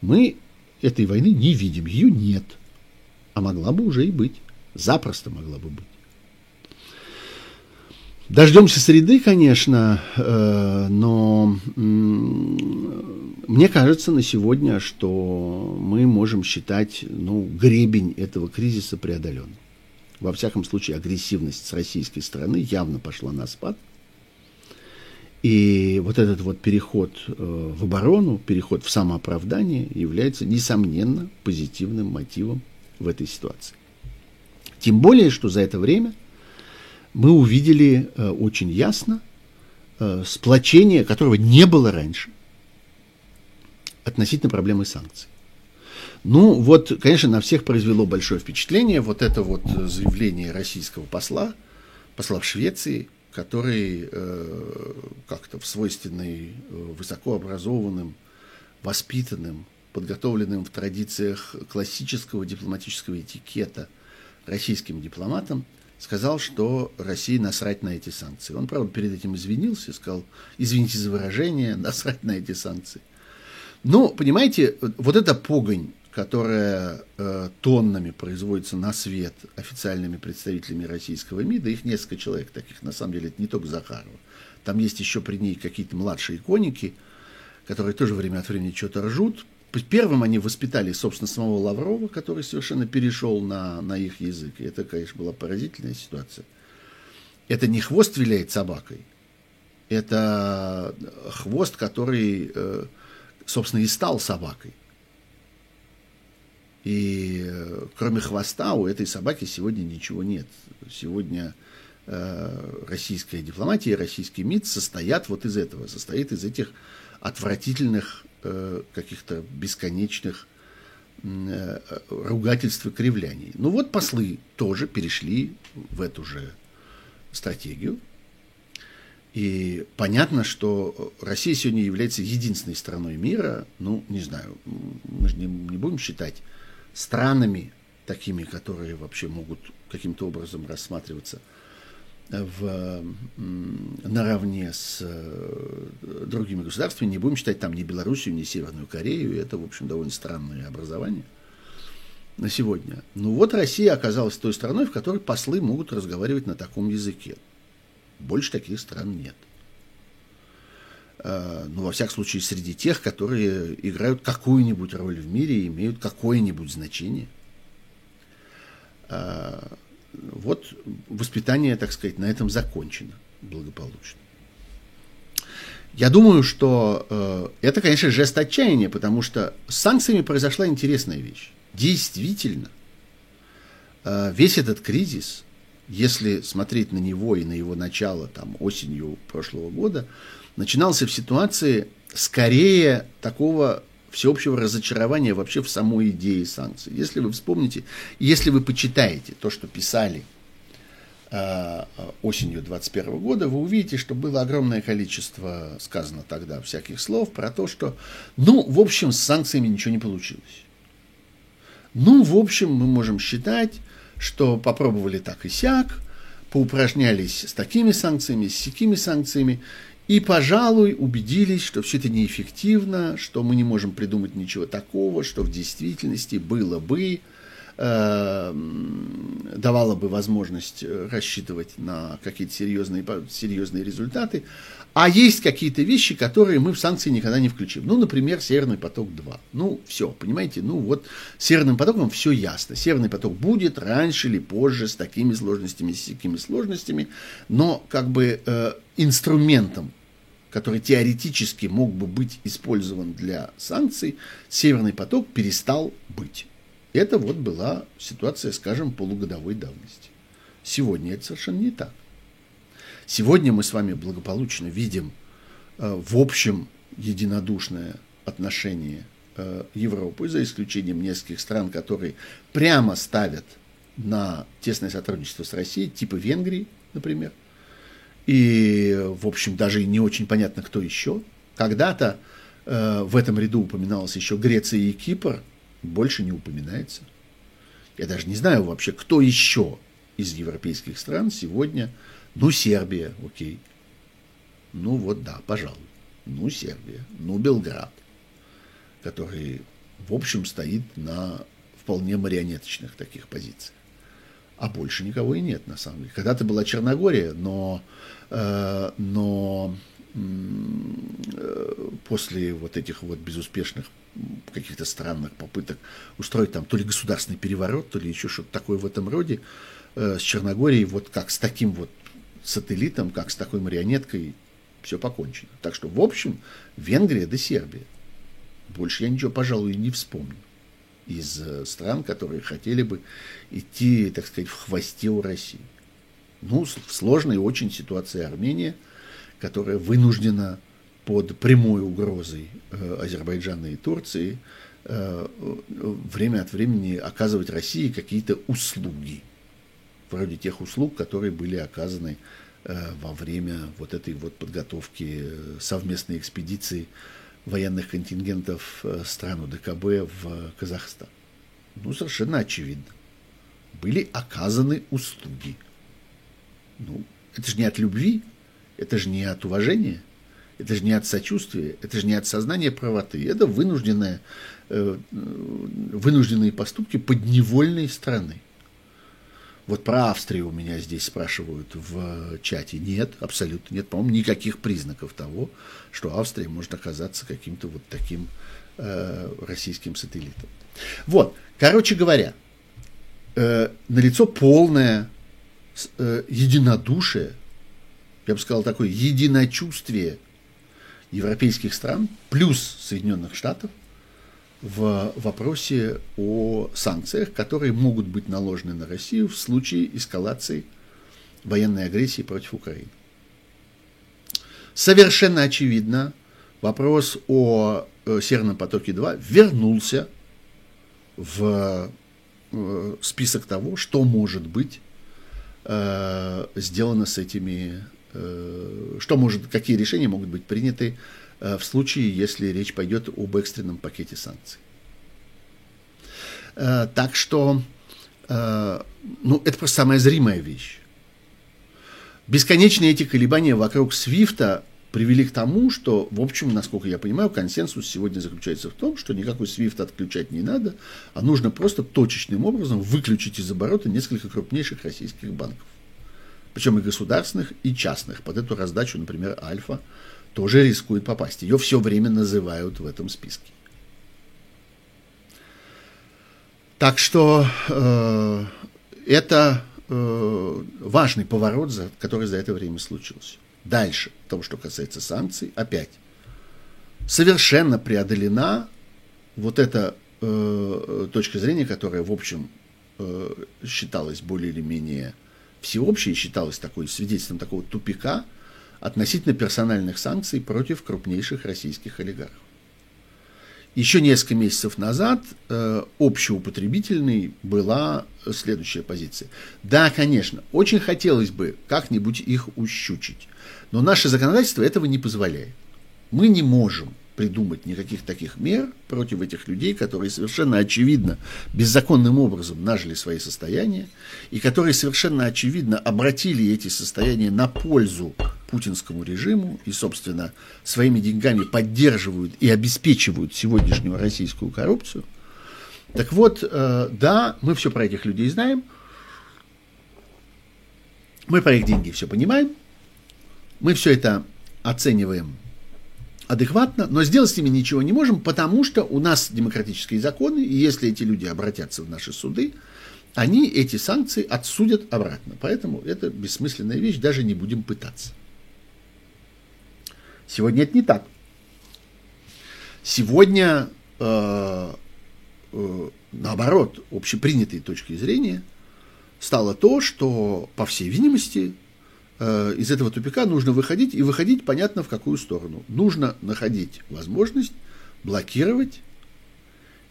мы этой войны не видим, ее нет. А могла бы уже и быть. Запросто могла бы быть. Дождемся среды, конечно, э, но мне кажется на сегодня, что мы можем считать ну, гребень этого кризиса преодоленным. Во всяком случае, агрессивность с российской стороны явно пошла на спад. И вот этот вот переход э, в оборону, переход в самооправдание является, несомненно, позитивным мотивом в этой ситуации. Тем более, что за это время – мы увидели э, очень ясно э, сплочение, которого не было раньше, относительно проблемы санкций. Ну, вот, конечно, на всех произвело большое впечатление вот это вот заявление российского посла, посла в Швеции, который э, как-то в свойственной э, высокообразованным, воспитанным подготовленным в традициях классического дипломатического этикета российским дипломатом, сказал, что России насрать на эти санкции. Он, правда, перед этим извинился, сказал, извините за выражение, насрать на эти санкции. Но, понимаете, вот эта погонь, которая э, тоннами производится на свет официальными представителями российского МИДа, их несколько человек таких, на самом деле, это не только Захарова. Там есть еще при ней какие-то младшие иконики, которые тоже время от времени что-то ржут. Первым они воспитали, собственно, самого Лаврова, который совершенно перешел на, на их язык. И это, конечно, была поразительная ситуация. Это не хвост виляет собакой, это хвост, который э, собственно, и стал собакой. И э, кроме хвоста у этой собаки сегодня ничего нет. Сегодня э, российская дипломатия российский МИД состоят вот из этого, состоит из этих отвратительных э, каких-то бесконечных э, ругательств и кривляний. Ну вот послы тоже перешли в эту же стратегию. И понятно, что Россия сегодня является единственной страной мира, ну, не знаю, мы же не, не будем считать странами такими, которые вообще могут каким-то образом рассматриваться в, наравне с э, другими государствами, не будем считать там ни Белоруссию, ни Северную Корею, это, в общем, довольно странное образование на сегодня. Ну вот Россия оказалась той страной, в которой послы могут разговаривать на таком языке. Больше таких стран нет. Э, ну, во всяком случае, среди тех, которые играют какую-нибудь роль в мире и имеют какое-нибудь значение. Э, вот воспитание, так сказать, на этом закончено благополучно. Я думаю, что э, это, конечно, жест отчаяния, потому что с санкциями произошла интересная вещь. Действительно, весь этот кризис если смотреть на него и на его начало там, осенью прошлого года, начинался в ситуации скорее такого всеобщего разочарования вообще в самой идее санкций. Если вы вспомните, если вы почитаете то, что писали э, осенью 2021 года, вы увидите, что было огромное количество сказано тогда всяких слов про то, что, ну, в общем, с санкциями ничего не получилось. Ну, в общем, мы можем считать, что попробовали так и сяк, поупражнялись с такими санкциями, с такими санкциями, и, пожалуй, убедились, что все это неэффективно, что мы не можем придумать ничего такого, что в действительности было бы, э, давало бы возможность рассчитывать на какие-то серьезные, серьезные результаты. А есть какие-то вещи, которые мы в санкции никогда не включим. Ну, например, Северный поток-2. Ну, все, понимаете, ну вот с Северным потоком все ясно. Северный поток будет раньше или позже с такими сложностями, с такими сложностями, но как бы э, инструментом, который теоретически мог бы быть использован для санкций, Северный поток перестал быть. Это вот была ситуация, скажем, полугодовой давности. Сегодня это совершенно не так. Сегодня мы с вами благополучно видим э, в общем единодушное отношение э, Европы, за исключением нескольких стран, которые прямо ставят на тесное сотрудничество с Россией, типа Венгрии, например. И, в общем, даже не очень понятно, кто еще. Когда-то э, в этом ряду упоминалось еще Греция и Кипр, больше не упоминается. Я даже не знаю вообще, кто еще из европейских стран сегодня ну, Сербия, окей. Ну, вот да, пожалуй. Ну, Сербия. Ну, Белград, который, в общем, стоит на вполне марионеточных таких позициях. А больше никого и нет, на самом деле. Когда-то была Черногория, но, э, но э, после вот этих вот безуспешных каких-то странных попыток устроить там то ли государственный переворот, то ли еще что-то такое в этом роде, э, с Черногорией вот как с таким вот сателлитом, как с такой марионеткой, все покончено. Так что, в общем, Венгрия да Сербия. Больше я ничего, пожалуй, не вспомню из э, стран, которые хотели бы идти, так сказать, в хвосте у России. Ну, в сложной очень ситуации Армения, которая вынуждена под прямой угрозой э, Азербайджана и Турции э, время от времени оказывать России какие-то услуги вроде тех услуг, которые были оказаны во время вот этой вот подготовки совместной экспедиции военных контингентов э, стран УДКБ в Казахстан? Ну, совершенно очевидно. Были оказаны услуги. Ну, это же не от любви, это же не от уважения, это же не от сочувствия, это же не от сознания правоты. Это вынужденные, э, вынужденные поступки подневольной страны. Вот про Австрию у меня здесь спрашивают в чате. Нет, абсолютно нет. По-моему, никаких признаков того, что Австрия может оказаться каким-то вот таким э, российским сателлитом. Вот, короче говоря, э, налицо полное э, единодушие, я бы сказал, такое единочувствие европейских стран плюс Соединенных Штатов в вопросе о санкциях, которые могут быть наложены на Россию в случае эскалации военной агрессии против Украины. Совершенно очевидно, вопрос о э, Северном потоке-2 вернулся в э, список того, что может быть э, сделано с этими, что может, какие решения могут быть приняты в случае, если речь пойдет об экстренном пакете санкций. Так что, ну, это просто самая зримая вещь. Бесконечные эти колебания вокруг Свифта привели к тому, что, в общем, насколько я понимаю, консенсус сегодня заключается в том, что никакой SWIFT отключать не надо, а нужно просто точечным образом выключить из оборота несколько крупнейших российских банков. Причем и государственных, и частных. Под эту раздачу, например, Альфа тоже рискует попасть. Ее все время называют в этом списке. Так что э, это э, важный поворот, за, который за это время случился. Дальше, того, что касается санкций, опять совершенно преодолена вот эта э, точка зрения, которая, в общем, э, считалась более или менее всеобщей, считалась такой свидетельством такого тупика относительно персональных санкций против крупнейших российских олигархов. Еще несколько месяцев назад э, общеупотребительной была следующая позиция. Да, конечно, очень хотелось бы как-нибудь их ущучить. Но наше законодательство этого не позволяет. Мы не можем придумать никаких таких мер против этих людей, которые совершенно очевидно беззаконным образом нажили свои состояния и которые совершенно очевидно обратили эти состояния на пользу путинскому режиму и, собственно, своими деньгами поддерживают и обеспечивают сегодняшнюю российскую коррупцию. Так вот, э, да, мы все про этих людей знаем, мы про их деньги все понимаем, мы все это оцениваем адекватно, но сделать с ними ничего не можем, потому что у нас демократические законы, и если эти люди обратятся в наши суды, они эти санкции отсудят обратно. Поэтому это бессмысленная вещь, даже не будем пытаться. Сегодня это не так. Сегодня, э, э, наоборот, общепринятой точки зрения стало то, что, по всей видимости, из этого тупика нужно выходить, и выходить понятно в какую сторону. Нужно находить возможность блокировать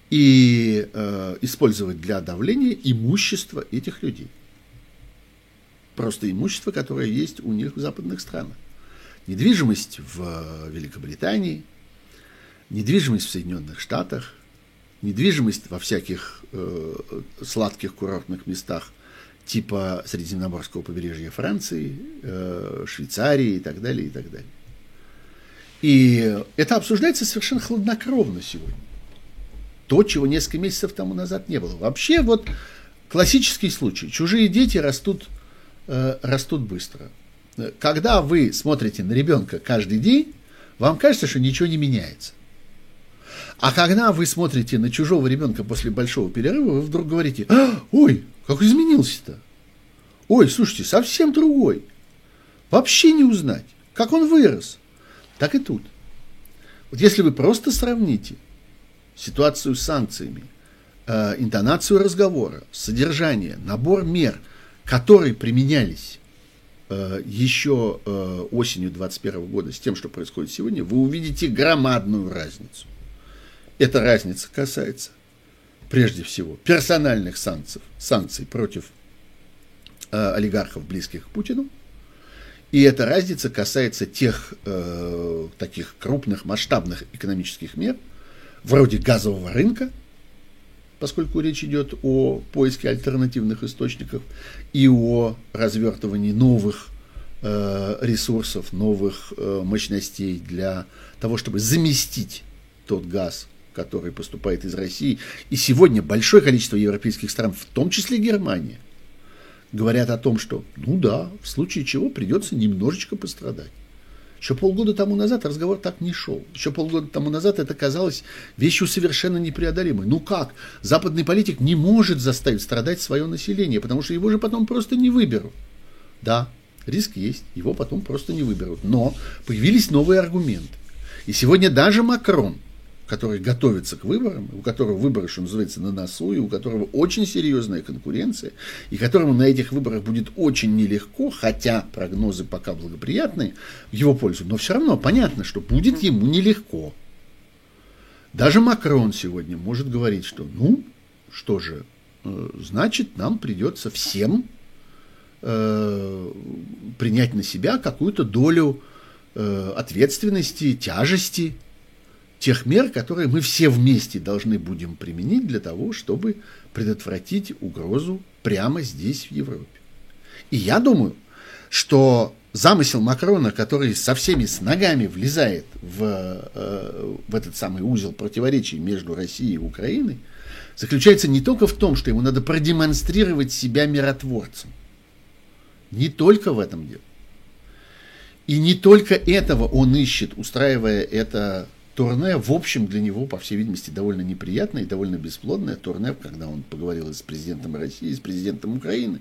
и э, использовать для давления имущество этих людей. Просто имущество, которое есть у них в западных странах. Недвижимость в Великобритании, недвижимость в Соединенных Штатах, недвижимость во всяких э, сладких курортных местах типа Средиземноморского побережья Франции, э, Швейцарии и так далее, и так далее. И это обсуждается совершенно хладнокровно сегодня. То, чего несколько месяцев тому назад не было. Вообще, вот классический случай. Чужие дети растут, э, растут быстро. Когда вы смотрите на ребенка каждый день, вам кажется, что ничего не меняется. А когда вы смотрите на чужого ребенка после большого перерыва, вы вдруг говорите, а, ой, как изменился-то? Ой, слушайте, совсем другой. Вообще не узнать, как он вырос. Так и тут. Вот если вы просто сравните ситуацию с санкциями, э, интонацию разговора, содержание, набор мер, которые применялись э, еще э, осенью 2021 года с тем, что происходит сегодня, вы увидите громадную разницу. Эта разница касается прежде всего персональных санкций, санкций против э, олигархов, близких к Путину, И эта разница касается тех э, таких крупных масштабных экономических мер, вроде газового рынка, поскольку речь идет о поиске альтернативных источников и о развертывании новых э, ресурсов, новых э, мощностей для того, чтобы заместить тот газ, который поступает из России. И сегодня большое количество европейских стран, в том числе Германия, говорят о том, что, ну да, в случае чего придется немножечко пострадать. Еще полгода тому назад разговор так не шел. Еще полгода тому назад это казалось вещью совершенно непреодолимой. Ну как? Западный политик не может заставить страдать свое население, потому что его же потом просто не выберут. Да, риск есть, его потом просто не выберут. Но появились новые аргументы. И сегодня даже Макрон который готовится к выборам, у которого выборы, что называется, на носу, и у которого очень серьезная конкуренция, и которому на этих выборах будет очень нелегко, хотя прогнозы пока благоприятные в его пользу, но все равно понятно, что будет ему нелегко. Даже Макрон сегодня может говорить, что ну, что же, э, значит, нам придется всем э, принять на себя какую-то долю э, ответственности, тяжести, тех мер, которые мы все вместе должны будем применить для того, чтобы предотвратить угрозу прямо здесь, в Европе. И я думаю, что замысел Макрона, который со всеми с ногами влезает в, э, в этот самый узел противоречий между Россией и Украиной, заключается не только в том, что ему надо продемонстрировать себя миротворцем. Не только в этом дело. И не только этого он ищет, устраивая это турне, в общем, для него, по всей видимости, довольно неприятное и довольно бесплодное турне, когда он поговорил с президентом России, с президентом Украины.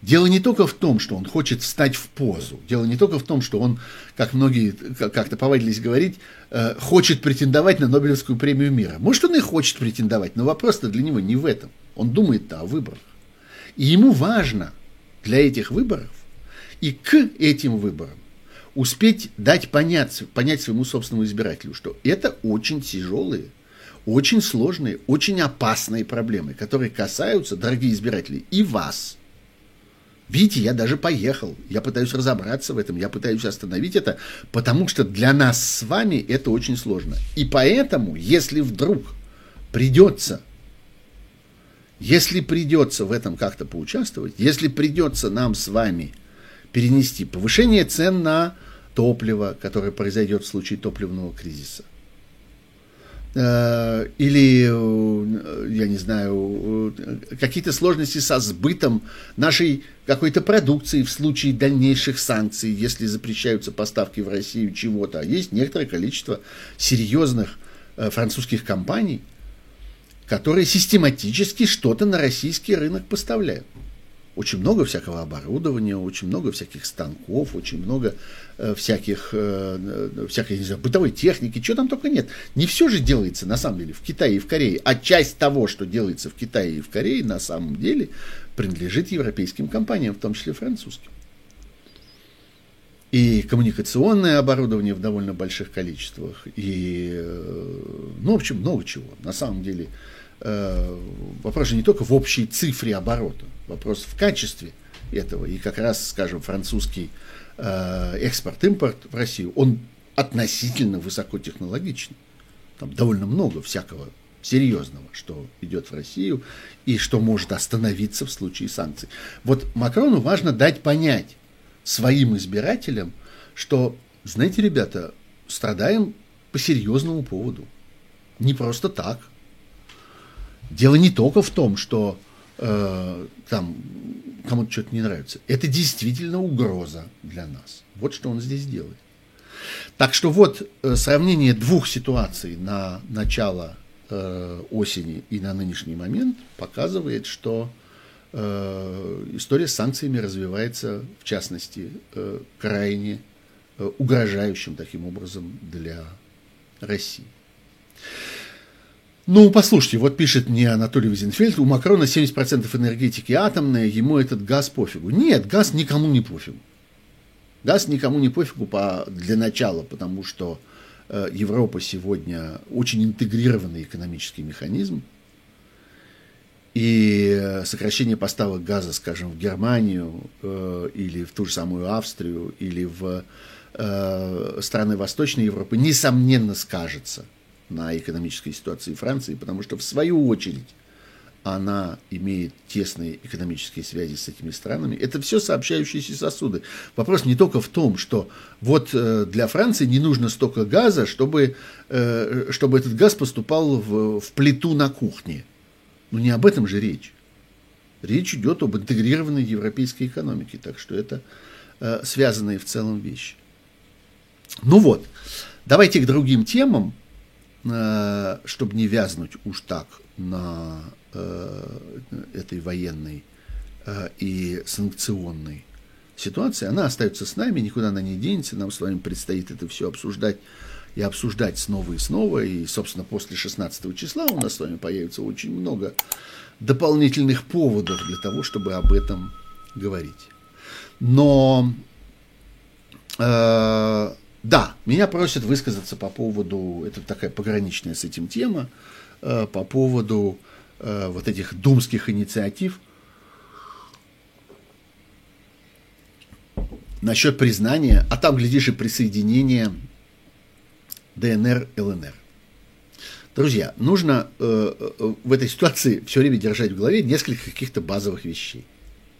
Дело не только в том, что он хочет встать в позу. Дело не только в том, что он, как многие как-то повадились говорить, э, хочет претендовать на Нобелевскую премию мира. Может, он и хочет претендовать, но вопрос-то для него не в этом. Он думает-то о выборах. И ему важно для этих выборов и к этим выборам успеть дать понять, понять своему собственному избирателю, что это очень тяжелые, очень сложные, очень опасные проблемы, которые касаются, дорогие избиратели, и вас. Видите, я даже поехал, я пытаюсь разобраться в этом, я пытаюсь остановить это, потому что для нас с вами это очень сложно. И поэтому, если вдруг придется, если придется в этом как-то поучаствовать, если придется нам с вами перенести повышение цен на топлива, которое произойдет в случае топливного кризиса. Э, или, э, я не знаю, э, какие-то сложности со сбытом нашей какой-то продукции в случае дальнейших санкций, если запрещаются поставки в Россию чего-то. А есть некоторое количество серьезных французских компаний, которые систематически что-то на российский рынок поставляют очень много всякого оборудования, очень много всяких станков, очень много э, всяких, э, э, всякой, не знаю, бытовой техники, чего там только нет. Не все же делается, на самом деле, в Китае и в Корее, а часть того, что делается в Китае и в Корее, на самом деле принадлежит европейским компаниям, в том числе французским. И коммуникационное оборудование в довольно больших количествах, и, э, ну, в общем, много чего. На самом деле, Э, вопрос же не только в общей цифре оборота, вопрос в качестве этого. И как раз, скажем, французский э, экспорт-импорт в Россию, он относительно высокотехнологичный. Там довольно много всякого серьезного, что идет в Россию и что может остановиться в случае санкций. Вот Макрону важно дать понять своим избирателям, что, знаете, ребята, страдаем по серьезному поводу. Не просто так. Дело не только в том, что э, там кому-то что-то не нравится. Это действительно угроза для нас. Вот что он здесь делает. Так что вот э, сравнение двух ситуаций на начало э, осени и на нынешний момент показывает, что э, история с санкциями развивается, в частности, э, крайне э, угрожающим таким образом для России. Ну, послушайте, вот пишет мне Анатолий Визенфельд, у Макрона 70% энергетики атомная, ему этот газ пофигу. Нет, газ никому не пофигу. Газ никому не пофигу по, для начала, потому что э, Европа сегодня очень интегрированный экономический механизм. и сокращение поставок газа, скажем, в Германию э, или в ту же самую Австрию или в э, страны Восточной Европы, несомненно, скажется на экономической ситуации Франции, потому что в свою очередь она имеет тесные экономические связи с этими странами. Это все сообщающиеся сосуды. Вопрос не только в том, что вот э, для Франции не нужно столько газа, чтобы, э, чтобы этот газ поступал в, в плиту на кухне. Но не об этом же речь. Речь идет об интегрированной европейской экономике, так что это э, связанные в целом вещи. Ну вот, давайте к другим темам, чтобы не вязнуть уж так на Э, этой военной э, и санкционной ситуации, она остается с нами, никуда она не денется, нам с вами предстоит это все обсуждать и обсуждать снова и снова, и, собственно, после 16 числа у нас с вами появится очень много дополнительных поводов для того, чтобы об этом говорить. Но, э, да, меня просят высказаться по поводу, это такая пограничная с этим тема, э, по поводу э, вот этих думских инициатив насчет признания, а там, глядишь, и присоединения ДНР, ЛНР. Друзья, нужно э, в этой ситуации все время держать в голове несколько каких-то базовых вещей.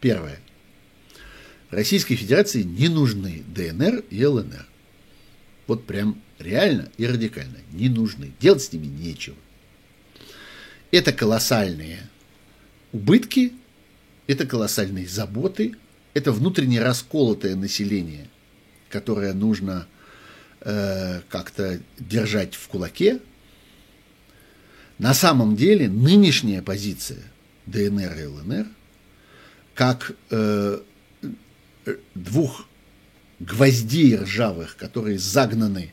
Первое. Российской Федерации не нужны ДНР и ЛНР. Вот прям реально и радикально не нужны. Делать с ними нечего. Это колоссальные убытки, это колоссальные заботы, это внутренне расколотое население, которое нужно э, как-то держать в кулаке. На самом деле нынешняя позиция ДНР и ЛНР как э, двух гвоздей ржавых, которые загнаны,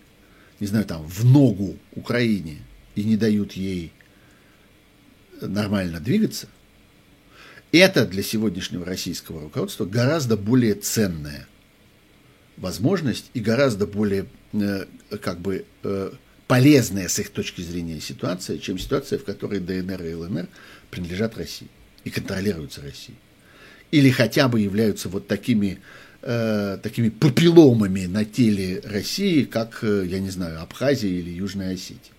не знаю, там, в ногу Украине и не дают ей нормально двигаться, это для сегодняшнего российского руководства гораздо более ценная возможность и гораздо более э, как бы э, полезная с их точки зрения ситуация, чем ситуация, в которой ДНР и ЛНР принадлежат России и контролируются Россией. Или хотя бы являются вот такими, э, такими папилломами на теле России, как, э, я не знаю, Абхазия или Южная Осетия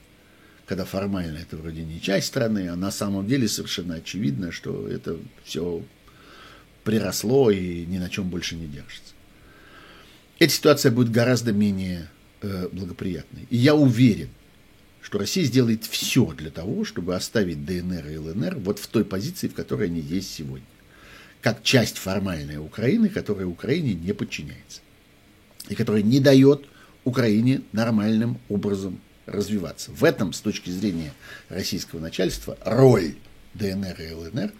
когда формально это вроде не часть страны, а на самом деле совершенно очевидно, что это все приросло и ни на чем больше не держится. Эта ситуация будет гораздо менее э, благоприятной. И я уверен, что Россия сделает все для того, чтобы оставить ДНР и ЛНР вот в той позиции, в которой они есть сегодня. Как часть формальной Украины, которая Украине не подчиняется. И которая не дает Украине нормальным образом развиваться. В этом, с точки зрения российского начальства, роль ДНР и ЛНР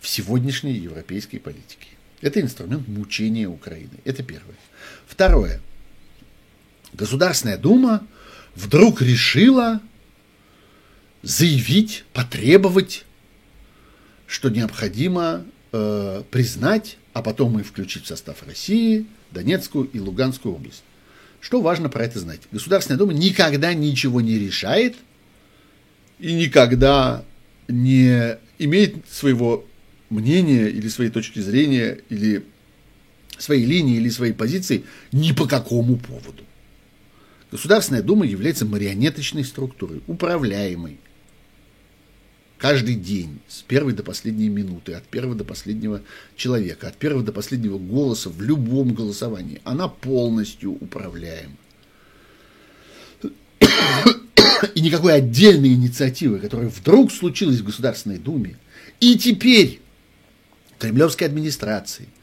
в сегодняшней европейской политике. Это инструмент мучения Украины. Это первое. Второе. Государственная Дума вдруг решила заявить, потребовать, что необходимо э, признать, а потом и включить в состав России Донецкую и Луганскую область. Что важно про это знать? Государственная Дума никогда ничего не решает и никогда не имеет своего мнения или своей точки зрения, или своей линии, или своей позиции ни по какому поводу. Государственная Дума является марионеточной структурой, управляемой, каждый день, с первой до последней минуты, от первого до последнего человека, от первого до последнего голоса в любом голосовании. Она полностью управляема. И никакой отдельной инициативы, которая вдруг случилась в Государственной Думе, и теперь кремлевской администрации –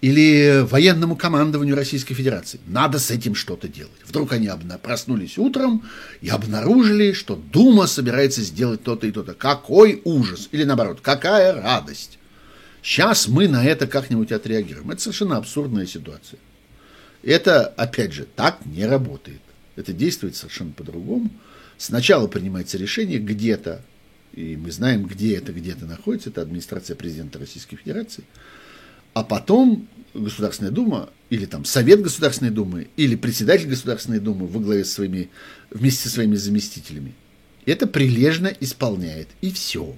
или военному командованию Российской Федерации. Надо с этим что-то делать. Вдруг они проснулись утром и обнаружили, что Дума собирается сделать то-то и то-то. Какой ужас! Или наоборот, какая радость! Сейчас мы на это как-нибудь отреагируем. Это совершенно абсурдная ситуация. Это, опять же, так не работает. Это действует совершенно по-другому. Сначала принимается решение где-то, и мы знаем, где это где-то находится, это администрация президента Российской Федерации – а потом Государственная Дума, или там Совет Государственной Думы, или председатель Государственной Думы во главе с своими, вместе со своими заместителями это прилежно исполняет. И все.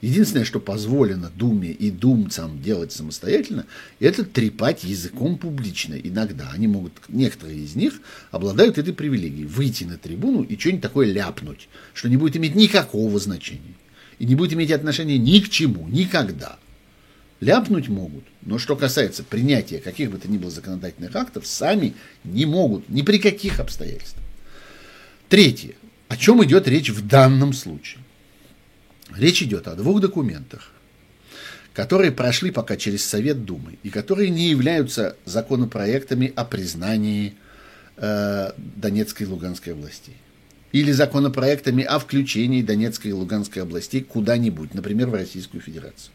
Единственное, что позволено Думе и думцам делать самостоятельно, это трепать языком публично. Иногда они могут, некоторые из них обладают этой привилегией, выйти на трибуну и что-нибудь такое ляпнуть, что не будет иметь никакого значения. И не будет иметь отношения ни к чему, никогда. Ляпнуть могут, но что касается принятия каких бы то ни было законодательных актов, сами не могут, ни при каких обстоятельствах. Третье. О чем идет речь в данном случае? Речь идет о двух документах, которые прошли пока через Совет Думы и которые не являются законопроектами о признании э, Донецкой и Луганской областей. Или законопроектами о включении Донецкой и Луганской областей куда-нибудь, например, в Российскую Федерацию.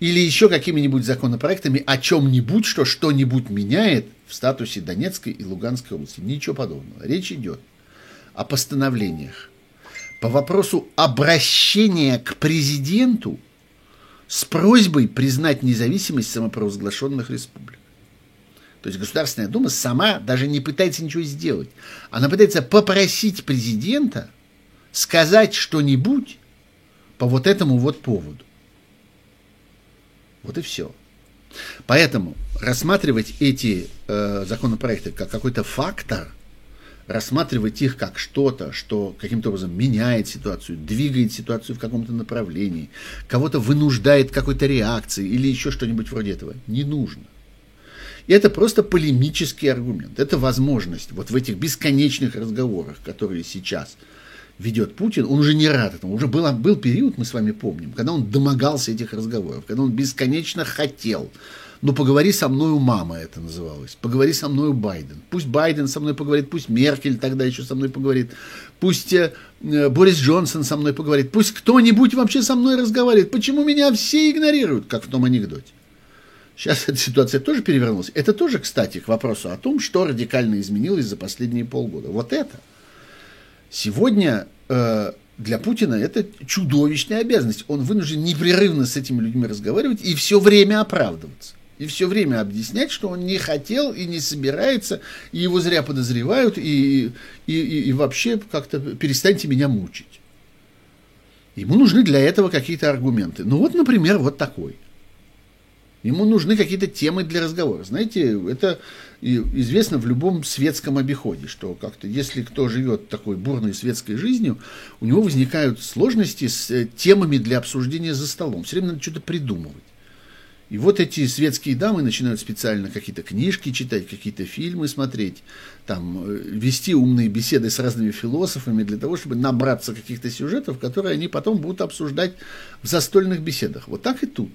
Или еще какими-нибудь законопроектами о чем-нибудь, что что-нибудь меняет в статусе Донецкой и Луганской области. Ничего подобного. Речь идет о постановлениях по вопросу обращения к президенту с просьбой признать независимость самопровозглашенных республик. То есть Государственная Дума сама даже не пытается ничего сделать. Она пытается попросить президента сказать что-нибудь по вот этому вот поводу. Вот и все. Поэтому рассматривать эти э, законопроекты как какой-то фактор – рассматривать их как что-то, что каким-то образом меняет ситуацию, двигает ситуацию в каком-то направлении, кого-то вынуждает какой-то реакции или еще что-нибудь вроде этого, не нужно. И это просто полемический аргумент. Это возможность вот в этих бесконечных разговорах, которые сейчас ведет Путин, он уже не рад этому. Уже был, был период, мы с вами помним, когда он домогался этих разговоров, когда он бесконечно хотел ну поговори со мной мама это называлось. Поговори со мной Байден. Пусть Байден со мной поговорит, пусть Меркель тогда еще со мной поговорит. Пусть э, Борис Джонсон со мной поговорит. Пусть кто-нибудь вообще со мной разговаривает. Почему меня все игнорируют, как в том анекдоте? Сейчас эта ситуация тоже перевернулась. Это тоже, кстати, к вопросу о том, что радикально изменилось за последние полгода. Вот это. Сегодня э, для Путина это чудовищная обязанность. Он вынужден непрерывно с этими людьми разговаривать и все время оправдываться и все время объяснять, что он не хотел и не собирается, и его зря подозревают, и, и, и, и вообще как-то перестаньте меня мучить. Ему нужны для этого какие-то аргументы. Ну вот, например, вот такой. Ему нужны какие-то темы для разговора. Знаете, это известно в любом светском обиходе, что как-то если кто живет такой бурной светской жизнью, у него возникают сложности с э, темами для обсуждения за столом. Все время надо что-то придумывать. И вот эти светские дамы начинают специально какие-то книжки читать, какие-то фильмы смотреть, там, э, вести умные беседы с разными философами для того, чтобы набраться каких-то сюжетов, которые они потом будут обсуждать в застольных беседах. Вот так и тут.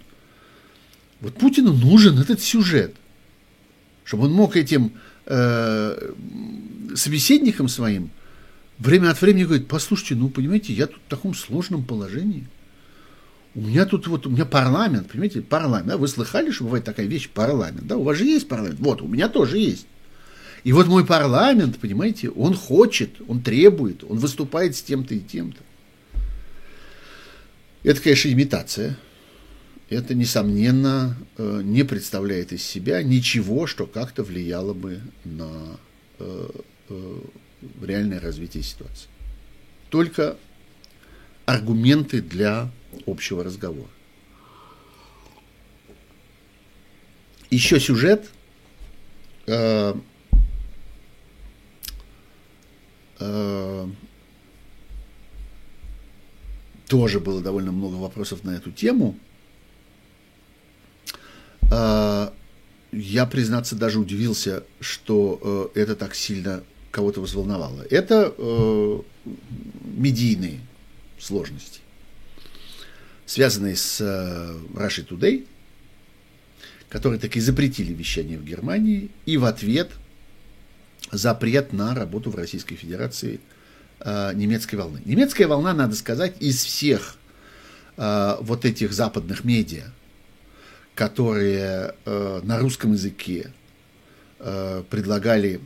Вот Путину нужен этот сюжет, чтобы он мог этим э, собеседникам своим время от времени говорить, послушайте, ну, понимаете, я тут в таком сложном положении – у меня тут вот, у меня парламент, понимаете, парламент. Да? Вы слыхали, что бывает такая вещь, парламент? Да, у вас же есть парламент. Вот, у меня тоже есть. И вот мой парламент, понимаете, он хочет, он требует, он выступает с тем-то и тем-то. Это, конечно, имитация. Это, несомненно, э, не представляет из себя ничего, что как-то влияло бы на э, э, реальное развитие ситуации. Только аргументы для общего разговора. Еще сюжет. Тоже было довольно много вопросов на эту тему. Э, я, признаться, даже удивился, что э, это так сильно кого-то взволновало. Это э, медийные сложности связанные с э, Russia Today, которые таки запретили вещание в Германии, и в ответ запрет на работу в Российской Федерации немецкой волны. Немецкая волна, надо сказать, из всех вот этих западных медиа, которые на русском языке предлагали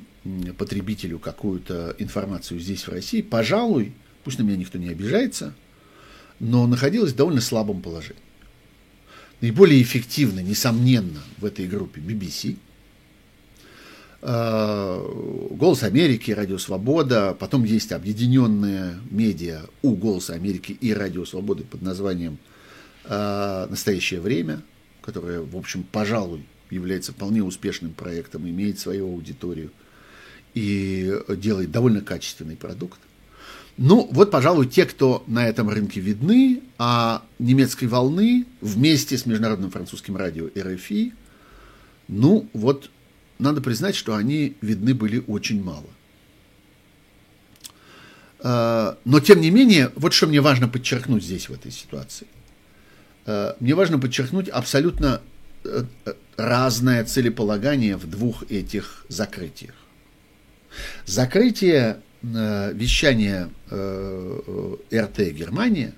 потребителю какую-то информацию здесь, в России, пожалуй, пусть на меня никто не обижается – но находилась в довольно слабом положении. Наиболее эффективно, несомненно, в этой группе BBC, э, Голос Америки, Радио Свобода, потом есть объединенные медиа у Голоса Америки и Радио Свободы под названием э, «Настоящее время», которое, в общем, пожалуй, является вполне успешным проектом, имеет свою аудиторию и делает довольно качественный продукт. Ну, вот, пожалуй, те, кто на этом рынке видны, а немецкой волны вместе с международным французским радио РФИ, ну, вот, надо признать, что они видны были очень мало. А, но, тем не менее, вот что мне важно подчеркнуть здесь, в этой ситуации. А, мне важно подчеркнуть абсолютно э, э, разное целеполагание в двух этих закрытиях. Закрытие э, вещания э, э РТ Германия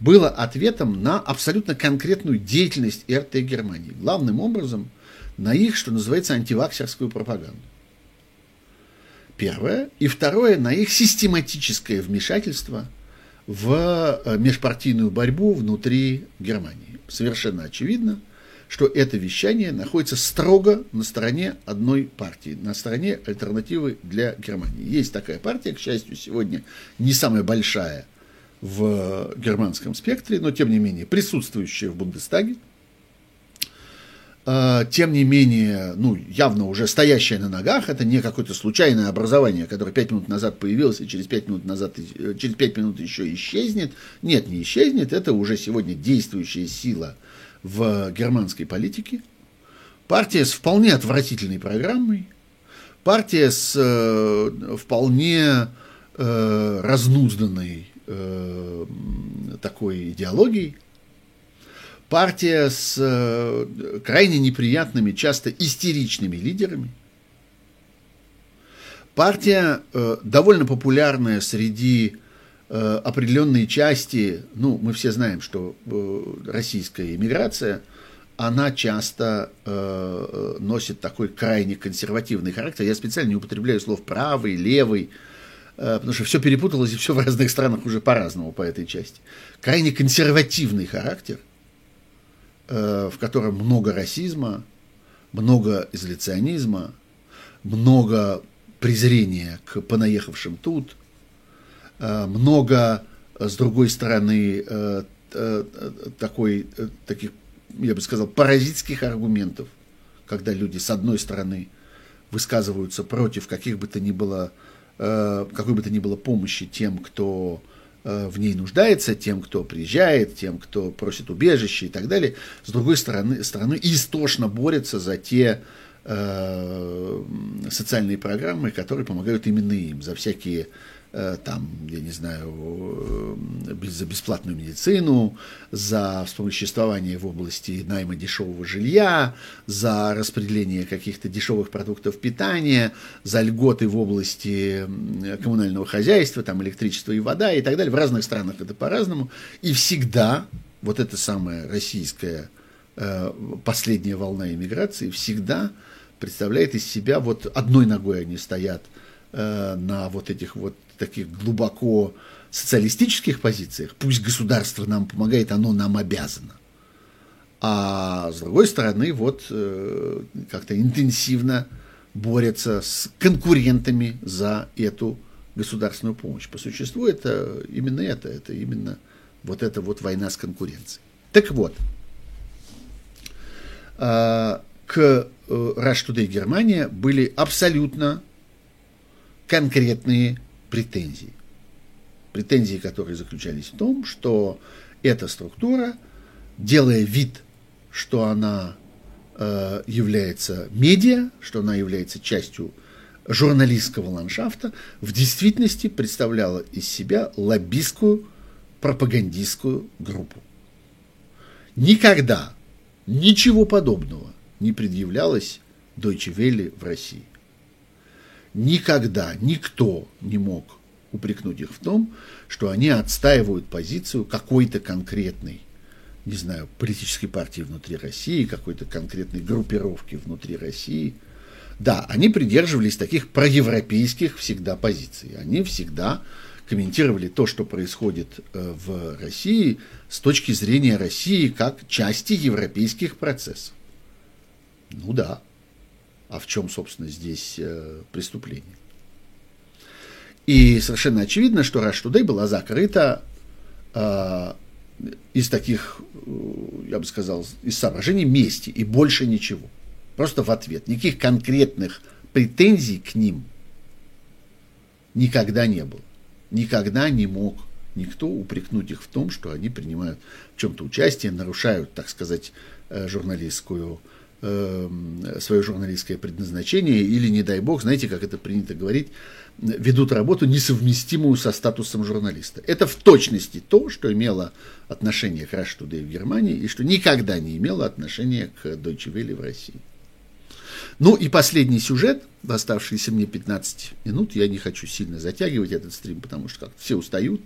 было ответом на абсолютно конкретную деятельность РТ Германии. Главным образом на их, что называется, антиваксерскую пропаганду. Первое. И второе, на их систематическое вмешательство в э, межпартийную борьбу внутри Германии. Совершенно очевидно, что это вещание находится строго на стороне одной партии, на стороне альтернативы для Германии. Есть такая партия, к счастью, сегодня не самая большая в германском спектре, но тем не менее присутствующая в Бундестаге, тем не менее, ну, явно уже стоящая на ногах, это не какое-то случайное образование, которое пять минут назад появилось и через пять минут назад, э, через пять минут еще исчезнет. Нет, не исчезнет, это уже сегодня действующая сила – в германской политике, партия с вполне отвратительной программой, партия с э, вполне э, разнузданной э, такой идеологией, партия с э, крайне неприятными, часто истеричными лидерами, партия э, довольно популярная среди Э, определенные части, ну, мы все знаем, что российская иммиграция, она часто носит такой крайне консервативный характер. Я специально не употребляю слов правый, левый, потому что все перепуталось, и все в разных странах уже по-разному по этой части. Крайне консервативный характер, в котором много расизма, много изоляционизма, много презрения к понаехавшим тут – Э, много, с другой стороны, э, э, такой, таких, я бы сказал, паразитских аргументов, когда люди, с одной стороны, высказываются против каких бы то ни было, какой бы то ни было помощи тем, кто в ней нуждается, тем, кто приезжает, тем, кто просит убежище и так далее, с другой стороны, стороны истошно борются за те социальные программы, которые помогают именно им, за всякие Э, там, я не знаю, э, за бесплатную медицину, за вспомоществование в области найма дешевого жилья, за распределение каких-то дешевых продуктов питания, за льготы в области коммунального хозяйства, там электричество и вода и так далее. В разных странах это по-разному. И всегда вот эта самая российская э, последняя волна иммиграции всегда представляет из себя, вот одной ногой они стоят на вот этих вот таких глубоко социалистических позициях, пусть государство нам помогает, оно нам обязано. А с другой стороны, вот э, как-то интенсивно борется с конкурентами за эту государственную помощь. По существу это именно это, это именно вот эта вот война с конкуренцией. Так вот, э, к э, Rush Today Германия были абсолютно конкретные претензий. Претензии, которые заключались в том, что эта структура, делая вид, что она э, является медиа, что она является частью журналистского ландшафта, в действительности представляла из себя лоббистскую пропагандистскую группу. Никогда ничего подобного не предъявлялось Deutsche Welle в России никогда никто не мог упрекнуть их в том, что они отстаивают позицию какой-то конкретной, не знаю, политической партии внутри России, какой-то конкретной группировки внутри России. Да, они придерживались таких проевропейских всегда позиций. Они всегда комментировали то, что происходит э, в России с точки зрения России как части европейских процессов. Ну да, а в чем, собственно, здесь э, преступление? И совершенно очевидно, что Rush Today была закрыта э, из таких, я бы сказал, из соображений мести и больше ничего. Просто в ответ. Никаких конкретных претензий к ним никогда не было. Никогда не мог никто упрекнуть их в том, что они принимают в чем-то участие, нарушают, так сказать, э, журналистскую э, свое журналистское предназначение или, не дай бог, знаете, как это принято говорить, ведут работу, несовместимую со статусом журналиста. Это в точности то, что имело отношение к Rush Today в Германии и что никогда не имело отношения к Deutsche Welle в России. Ну и последний сюжет, в мне 15 минут, я не хочу сильно затягивать этот стрим, потому что как все устают.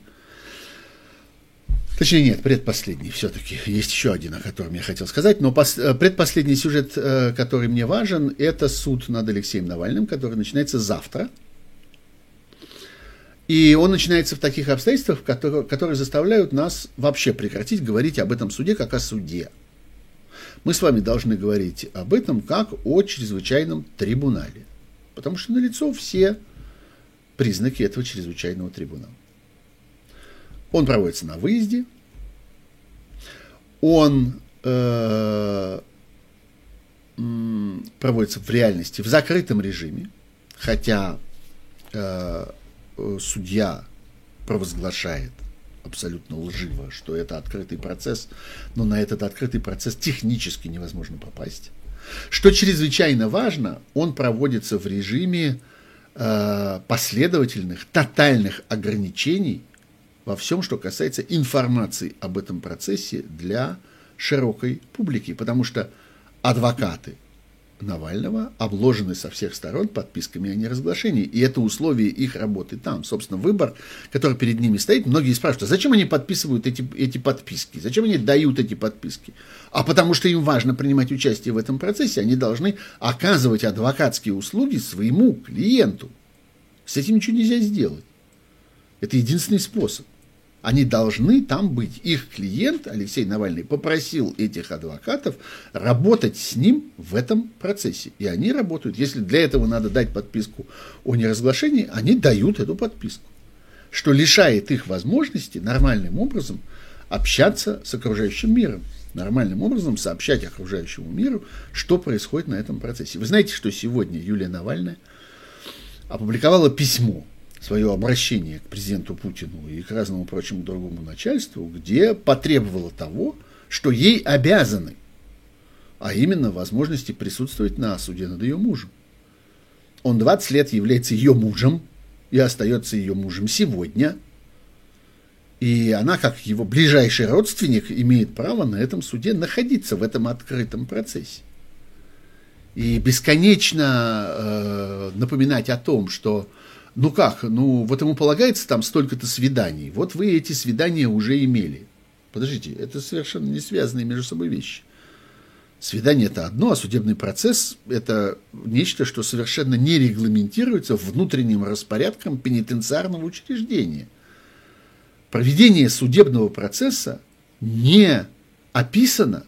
Точнее, нет, предпоследний все-таки. Есть еще один, о котором я хотел сказать. Но пос, э, предпоследний сюжет, э, который мне важен, это суд над Алексеем Навальным, который начинается завтра. И он начинается в таких обстоятельствах, которые, которые заставляют нас вообще прекратить говорить об этом суде как о суде. Мы с вами должны говорить об этом как о чрезвычайном трибунале. Потому что налицо все признаки этого чрезвычайного трибунала. Он проводится на выезде. Он э, проводится в реальности в закрытом режиме, хотя э, судья провозглашает абсолютно лживо, что это открытый процесс, но на этот открытый процесс технически невозможно попасть. Что чрезвычайно важно, он проводится в режиме э, последовательных, тотальных ограничений во всем, что касается информации об этом процессе для широкой публики, потому что адвокаты Навального обложены со всех сторон подписками о неразглашении. И это условие их работы там. Собственно, выбор, который перед ними стоит, многие спрашивают, а зачем они подписывают эти, эти подписки? Зачем они дают эти подписки? А потому что им важно принимать участие в этом процессе, они должны оказывать адвокатские услуги своему клиенту. С этим ничего нельзя сделать. Это единственный способ. Они должны там быть. Их клиент, Алексей Навальный, попросил этих адвокатов работать с ним в этом процессе. И они работают. Если для этого надо дать подписку о неразглашении, они дают эту подписку. Что лишает их возможности нормальным образом общаться с окружающим миром. Нормальным образом сообщать окружающему миру, что происходит на этом процессе. Вы знаете, что сегодня Юлия Навальная опубликовала письмо свое обращение к президенту Путину и к разному прочему другому начальству, где потребовала того, что ей обязаны, а именно возможности присутствовать на суде над ее мужем. Он 20 лет является ее мужем и остается ее мужем сегодня. И она, как его ближайший родственник, имеет право на этом суде находиться в этом открытом процессе. И бесконечно э, напоминать о том, что ну как, ну вот ему полагается там столько-то свиданий. Вот вы эти свидания уже имели. Подождите, это совершенно не связанные между собой вещи. Свидание это одно, а судебный процесс это нечто, что совершенно не регламентируется внутренним распорядком пенитенциарного учреждения. Проведение судебного процесса не описано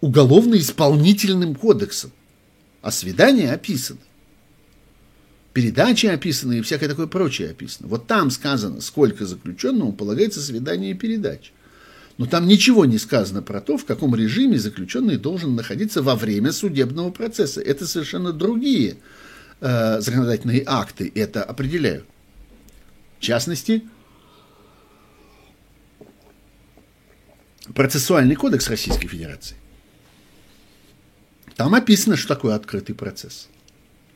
уголовно-исполнительным кодексом, а свидание описано передачи описаны и всякое такое прочее описано. Вот там сказано, сколько заключенному полагается свидание и передача. Но там ничего не сказано про то, в каком режиме заключенный должен находиться во время судебного процесса. Это совершенно другие э, законодательные акты это определяют. В частности, процессуальный кодекс Российской Федерации. Там описано, что такое открытый процесс.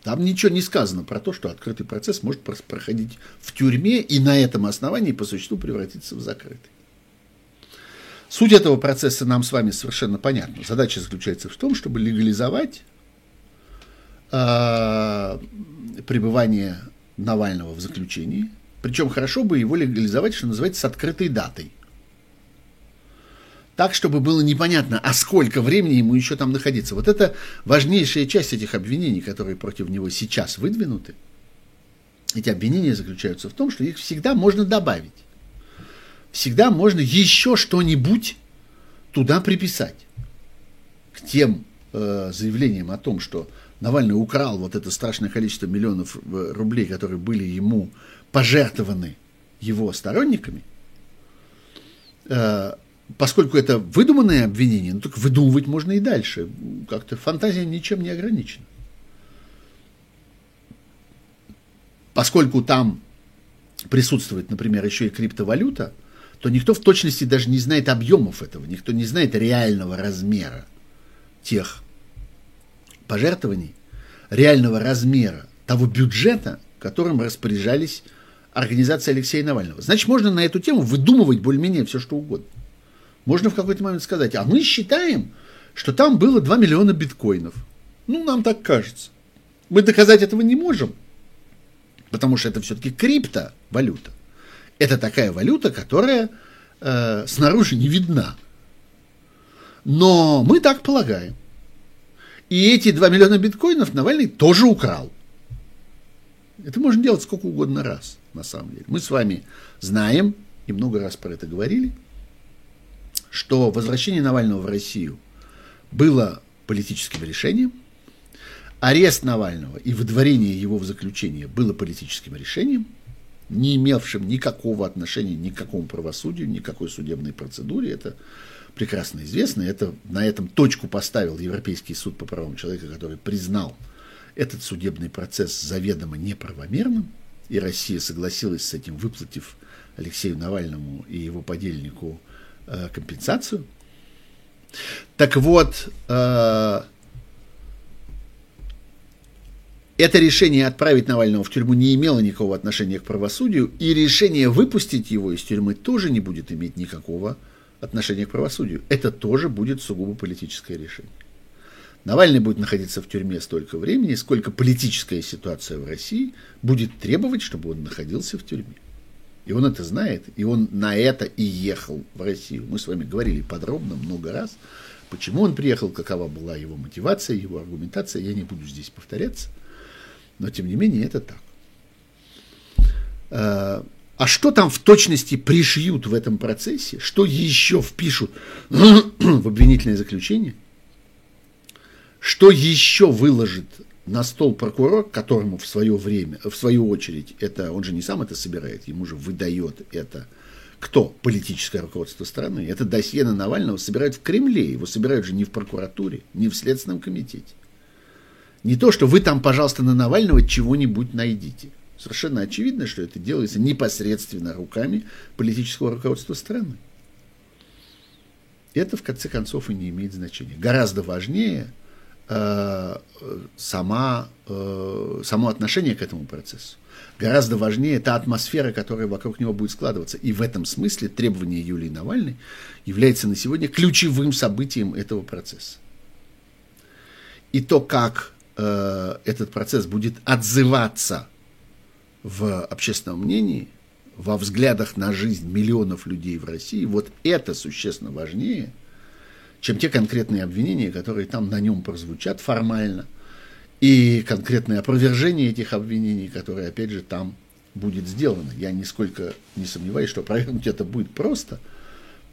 Там ничего не сказано про то, что открытый процесс может проходить в тюрьме и на этом основании по существу превратиться в закрытый. Суть этого процесса нам с вами совершенно понятна. Задача заключается в том, чтобы легализовать э, пребывание Навального в заключении. Причем хорошо бы его легализовать, что называется, с открытой датой – так, чтобы было непонятно, а сколько времени ему еще там находиться. Вот это важнейшая часть этих обвинений, которые против него сейчас выдвинуты. Эти обвинения заключаются в том, что их всегда можно добавить. Всегда можно еще что-нибудь туда приписать. К тем э, заявлениям о том, что Навальный украл вот это страшное количество миллионов э, рублей, которые были ему пожертвованы его сторонниками, э, поскольку это выдуманное обвинение, ну так выдумывать можно и дальше. Как-то фантазия ничем не ограничена. Поскольку там присутствует, например, еще и криптовалюта, то никто в точности даже не знает объемов этого, никто не знает реального размера тех пожертвований, реального размера того бюджета, которым распоряжались организации Алексея Навального. Значит, можно на эту тему выдумывать более-менее все, что угодно. Можно в какой-то момент сказать, а мы считаем, что там было 2 миллиона биткоинов. Ну, нам так кажется. Мы доказать этого не можем, потому что это все-таки криптовалюта. Это такая валюта, которая э, снаружи не видна. Но мы так полагаем. И эти 2 миллиона биткоинов Навальный тоже украл. Это можно делать сколько угодно раз, на самом деле. Мы с вами знаем, и много раз про это говорили, что возвращение Навального в Россию было политическим решением, арест Навального и выдворение его в заключение было политическим решением, не имевшим никакого отношения ни к какому правосудию, никакой судебной процедуре. Это прекрасно известно. Это, на этом точку поставил Европейский суд по правам человека, который признал этот судебный процесс заведомо неправомерным, и Россия согласилась с этим, выплатив Алексею Навальному и его подельнику э, компенсацию. Так вот, э, это решение отправить Навального в тюрьму не имело никакого отношения к правосудию, и решение выпустить его из тюрьмы тоже не будет иметь никакого отношения к правосудию. Это тоже будет сугубо политическое решение. Навальный будет находиться в тюрьме столько времени, сколько политическая ситуация в России будет требовать, чтобы он находился в тюрьме. И он это знает, и он на это и ехал в Россию. Мы с вами говорили подробно много раз, почему он приехал, какова была его мотивация, его аргументация. Я не буду здесь повторяться, но тем не менее это так. А, а что там в точности пришьют в этом процессе? Что еще впишут в обвинительное заключение? Что еще выложит на стол прокурор, которому в свое время, в свою очередь, это он же не сам это собирает, ему же выдает это кто? Политическое руководство страны. Это досье на Навального собирают в Кремле, его собирают же не в прокуратуре, не в Следственном комитете. Не то, что вы там, пожалуйста, на Навального чего-нибудь найдите. Совершенно очевидно, что это делается непосредственно руками политического руководства страны. Это, в конце концов, и не имеет значения. Гораздо важнее – сама, э, само отношение к этому процессу. Гораздо важнее та атмосфера, которая вокруг него будет складываться. И в этом смысле требование Юлии Навальной является на сегодня ключевым событием этого процесса. И то, как э, этот процесс будет отзываться в общественном мнении, во взглядах на жизнь миллионов людей в России, вот это существенно важнее – чем те конкретные обвинения, которые там на нем прозвучат формально, и конкретное опровержение этих обвинений, которые, опять же, там будет сделано. Я нисколько не сомневаюсь, что опровергнуть это будет просто,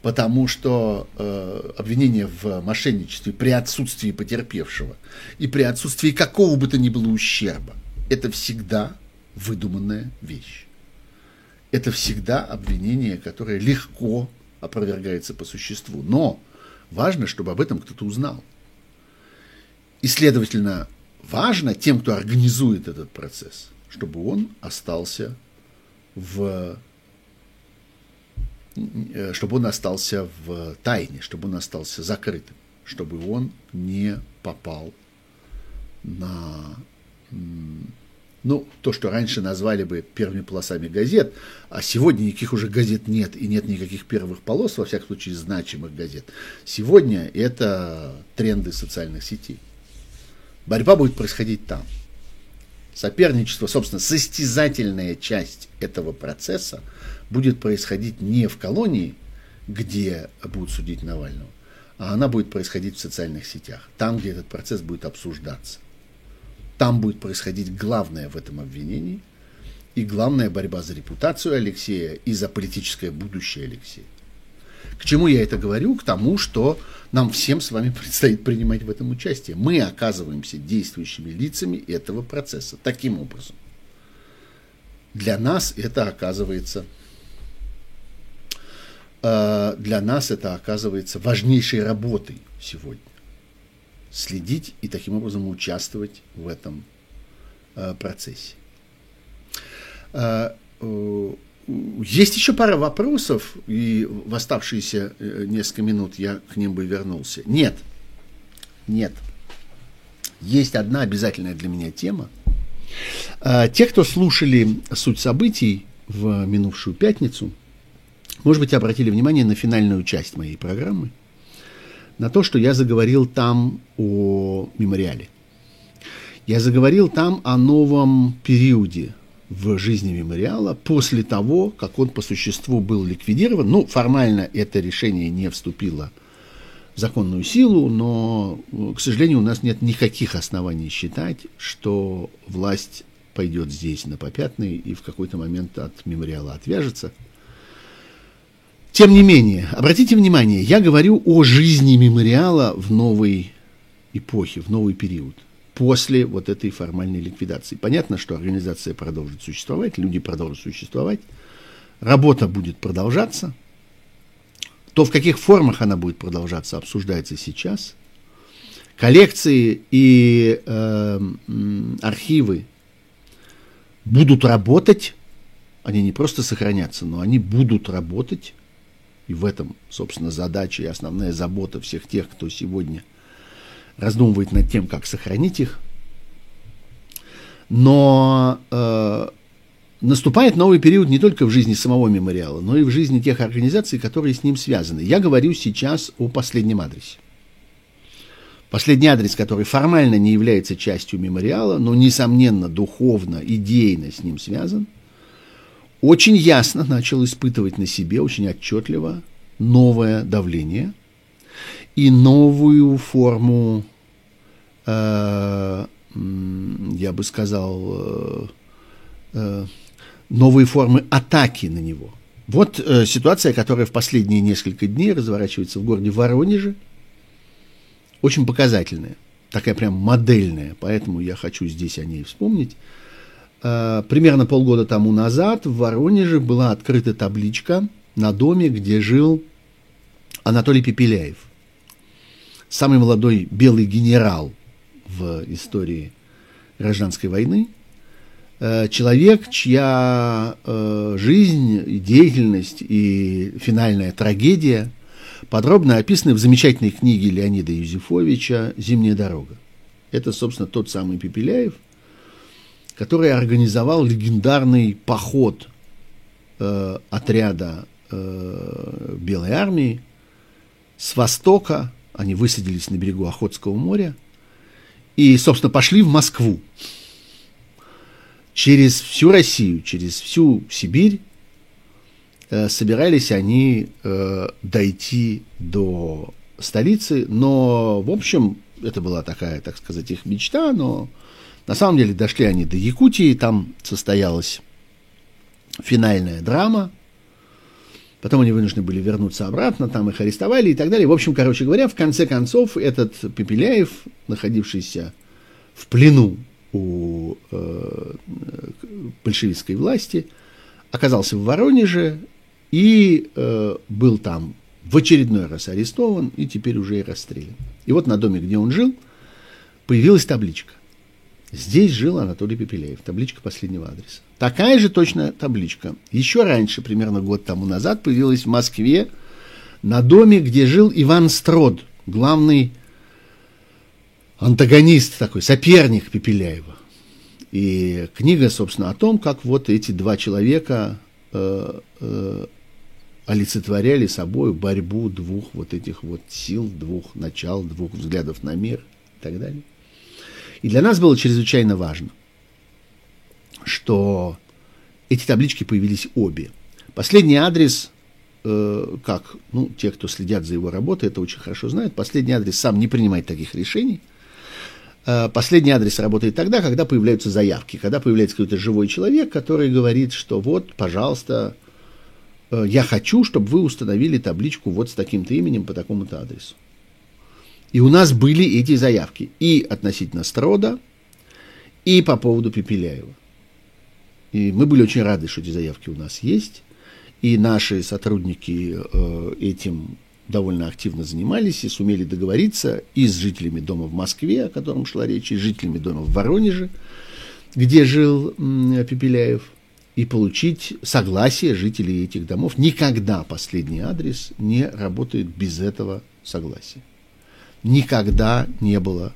потому что э, обвинение в мошенничестве при отсутствии потерпевшего и при отсутствии какого бы то ни было ущерба, это всегда выдуманная вещь. Это всегда обвинение, которое легко опровергается по существу. Но Важно, чтобы об этом кто-то узнал. И, следовательно, важно тем, кто организует этот процесс, чтобы он остался в э, чтобы он остался в тайне, чтобы он остался закрытым, чтобы он не попал на ну, то, что раньше назвали бы первыми полосами газет, а сегодня никаких уже газет нет, и нет никаких первых полос, во всяком случае, значимых газет. Сегодня это тренды социальных сетей. Борьба будет происходить там. Соперничество, собственно, состязательная часть этого процесса будет происходить не в колонии, где будут судить Навального, а она будет происходить в социальных сетях, там, где этот процесс будет обсуждаться. Там будет происходить главное в этом обвинении и главная борьба за репутацию Алексея и за политическое будущее Алексея. К чему я это говорю? К тому, что нам всем с вами предстоит принимать в этом участие. Мы оказываемся действующими лицами этого процесса. Таким образом. Для нас это оказывается э, для нас это оказывается важнейшей работой сегодня. Следить и таким образом участвовать в этом э, процессе. Э, есть еще пара вопросов, и в оставшиеся несколько минут я к ним бы вернулся. Нет, нет. Есть одна обязательная для меня тема. Те, кто слушали суть событий в минувшую пятницу – может быть, обратили внимание на финальную часть моей программы, на то, что я заговорил там о мемориале. Я заговорил там о новом периоде в жизни мемориала после того, как он по существу был ликвидирован. Ну, формально это решение не вступило в законную силу, но, к сожалению, у нас нет никаких оснований считать, что власть пойдет здесь на попятный и в какой-то момент от мемориала отвяжется – тем не менее, обратите внимание, я говорю о жизни мемориала в новой эпохе, в новый период, после вот этой формальной ликвидации. Понятно, что организация продолжит существовать, люди продолжат существовать, работа будет продолжаться. То, в каких формах она будет продолжаться, обсуждается сейчас. Коллекции и э, архивы будут работать, они не просто сохранятся, но они будут работать и в этом, собственно, задача и основная забота всех тех, кто сегодня раздумывает над тем, как сохранить их. Но э, наступает новый период не только в жизни самого мемориала, но и в жизни тех организаций, которые с ним связаны. Я говорю сейчас о последнем адресе. Последний адрес, который формально не является частью мемориала, но, несомненно, духовно, идейно с ним связан – очень ясно начал испытывать на себе, очень отчетливо, новое давление и новую форму, э, я бы сказал, э, э, новые формы атаки на него. Вот э, ситуация, которая в последние несколько дней разворачивается в городе Воронеже, очень показательная, такая прям модельная, поэтому я хочу здесь о ней вспомнить. Э, примерно полгода тому назад в Воронеже была открыта табличка на доме, где жил Анатолий Пепеляев. Самый молодой белый генерал в истории гражданской войны. Э, человек, чья э, жизнь, деятельность и финальная трагедия подробно описаны в замечательной книге Леонида Юзефовича «Зимняя дорога». Это, собственно, тот самый Пепеляев – который организовал легендарный поход э, отряда э, Белой армии с востока. Они высадились на берегу Охотского моря и, собственно, пошли в Москву. Через всю Россию, через всю Сибирь э, собирались они э, дойти до столицы, но, в общем, это была такая, так сказать, их мечта, но на самом деле дошли они до Якутии, там состоялась финальная драма. Потом они вынуждены были вернуться обратно, там их арестовали и так далее. В общем, короче говоря, в конце концов, этот Пепеляев, находившийся в плену у э, большевистской власти, оказался в Воронеже и э, был там в очередной раз арестован и теперь уже и расстрелян. И вот на доме, где он жил, появилась табличка. Здесь жил Анатолий Пепелеев, табличка последнего адреса. Такая же точно табличка. Еще раньше, примерно год тому назад, появилась в Москве на доме, где жил Иван Строд, главный антагонист такой, соперник Пепеляева. И книга, собственно, о том, как вот эти два человека э, э, олицетворяли собой борьбу двух вот этих вот сил, двух начал, двух взглядов на мир и так далее. И для нас было чрезвычайно важно, что эти таблички появились обе. Последний адрес, э, как, ну, те, кто следят за его работой, это очень хорошо знают, последний адрес сам не принимает таких решений. Э, последний адрес работает тогда, когда появляются заявки, когда появляется какой-то живой человек, который говорит, что вот, пожалуйста, э, я хочу, чтобы вы установили табличку вот с таким-то именем по такому-то адресу. И у нас были эти заявки и относительно Строда, и по поводу Пепеляева. И мы были очень рады, что эти заявки у нас есть. И наши сотрудники э, этим довольно активно занимались и сумели договориться и с жителями дома в Москве, о котором шла речь, и с жителями дома в Воронеже, где жил Пепеляев, и получить согласие жителей этих домов. Никогда последний адрес не работает без этого согласия. Никогда не было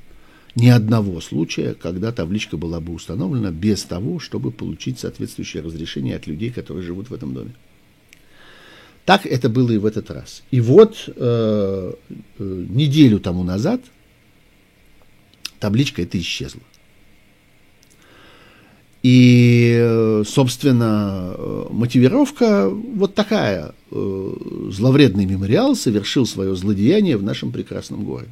ни одного случая, когда табличка была бы установлена без того, чтобы получить соответствующее разрешение от людей, которые живут в этом доме. Так это было и в этот раз. И вот э, э, неделю тому назад табличка эта исчезла. И, собственно, мотивировка вот такая. Э, зловредный мемориал совершил свое злодеяние в нашем прекрасном городе.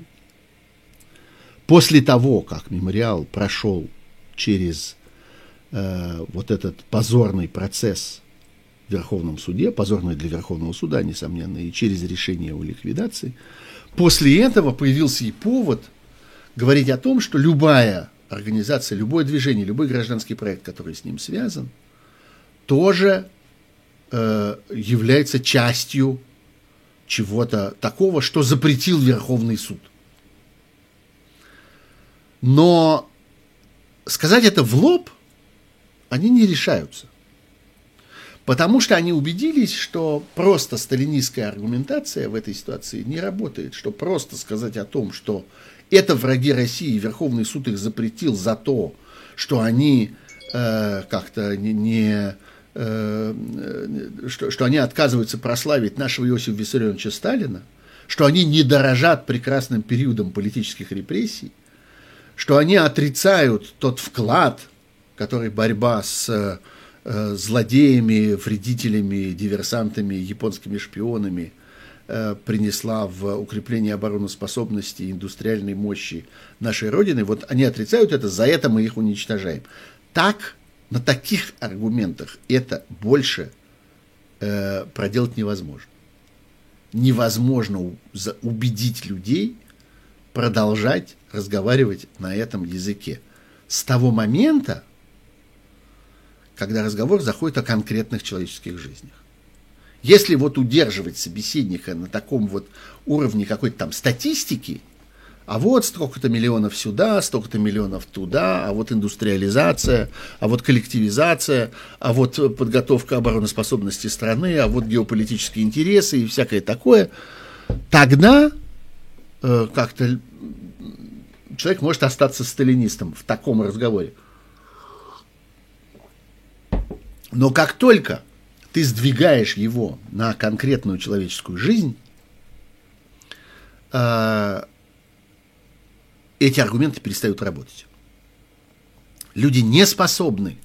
После того, как мемориал прошел через э, вот этот позорный процесс в Верховном суде, позорный для Верховного суда, несомненно, и через решение о ликвидации, после этого появился и повод говорить о том, что любая организация, любое движение, любой гражданский проект, который с ним связан, тоже э, является частью чего-то такого, что запретил Верховный суд. Но сказать это в лоб они не решаются. Потому что они убедились, что просто сталинистская аргументация в этой ситуации не работает, что просто сказать о том, что это враги России, Верховный суд их запретил за то, что они э, как-то не, не э, что, что они отказываются прославить нашего Иосифа Виссарионовича Сталина, что они не дорожат прекрасным периодом политических репрессий, что они отрицают тот вклад, который борьба с э, злодеями, вредителями, диверсантами, японскими шпионами – Э, принесла в укрепление обороноспособности и индустриальной мощи нашей Родины, вот они отрицают это, за это мы их уничтожаем. Так, на таких аргументах это больше э, проделать невозможно. Невозможно убедить людей продолжать разговаривать на этом языке. С того момента, когда разговор заходит о конкретных человеческих жизнях. Если вот удерживать собеседника на таком вот уровне какой-то там статистики, а вот столько-то миллионов сюда, столько-то миллионов туда, а вот индустриализация, а вот коллективизация, а вот подготовка обороноспособности страны, а вот геополитические интересы и всякое такое, тогда э, как-то человек может остаться сталинистом в таком разговоре. Но как только ты сдвигаешь его на конкретную человеческую жизнь, а, эти аргументы перестают работать. Люди не способны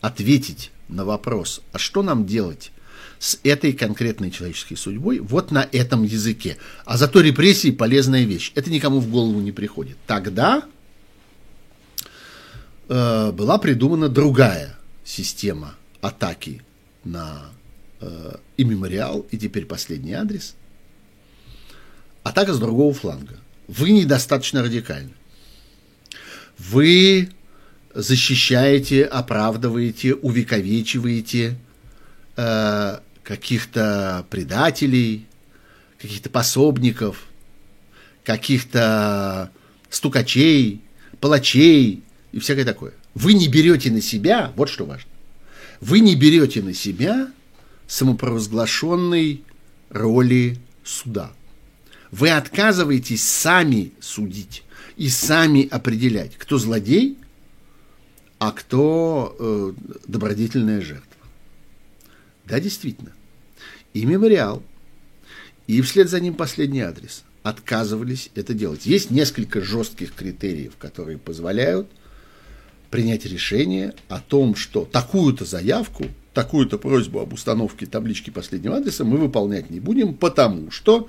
ответить на вопрос, а что нам делать с этой конкретной человеческой судьбой вот на этом языке. А зато репрессии полезная вещь. Это никому в голову не приходит. Тогда э, была придумана другая система атаки на э, и мемориал, и теперь последний адрес. Атака с другого фланга. Вы недостаточно радикальны. Вы защищаете, оправдываете, увековечиваете э, каких-то предателей, каких-то пособников, каких-то стукачей, палачей и всякое такое. Вы не берете на себя, вот что важно, вы не берете на себя самопровозглашенной роли суда. Вы отказываетесь сами судить и сами определять, кто злодей, а кто э, добродетельная жертва. Да, действительно. И мемориал, и вслед за ним последний адрес отказывались это делать. Есть несколько жестких критериев, которые позволяют принять решение о том, что такую-то заявку, такую-то просьбу об установке таблички последнего адреса мы выполнять не будем, потому что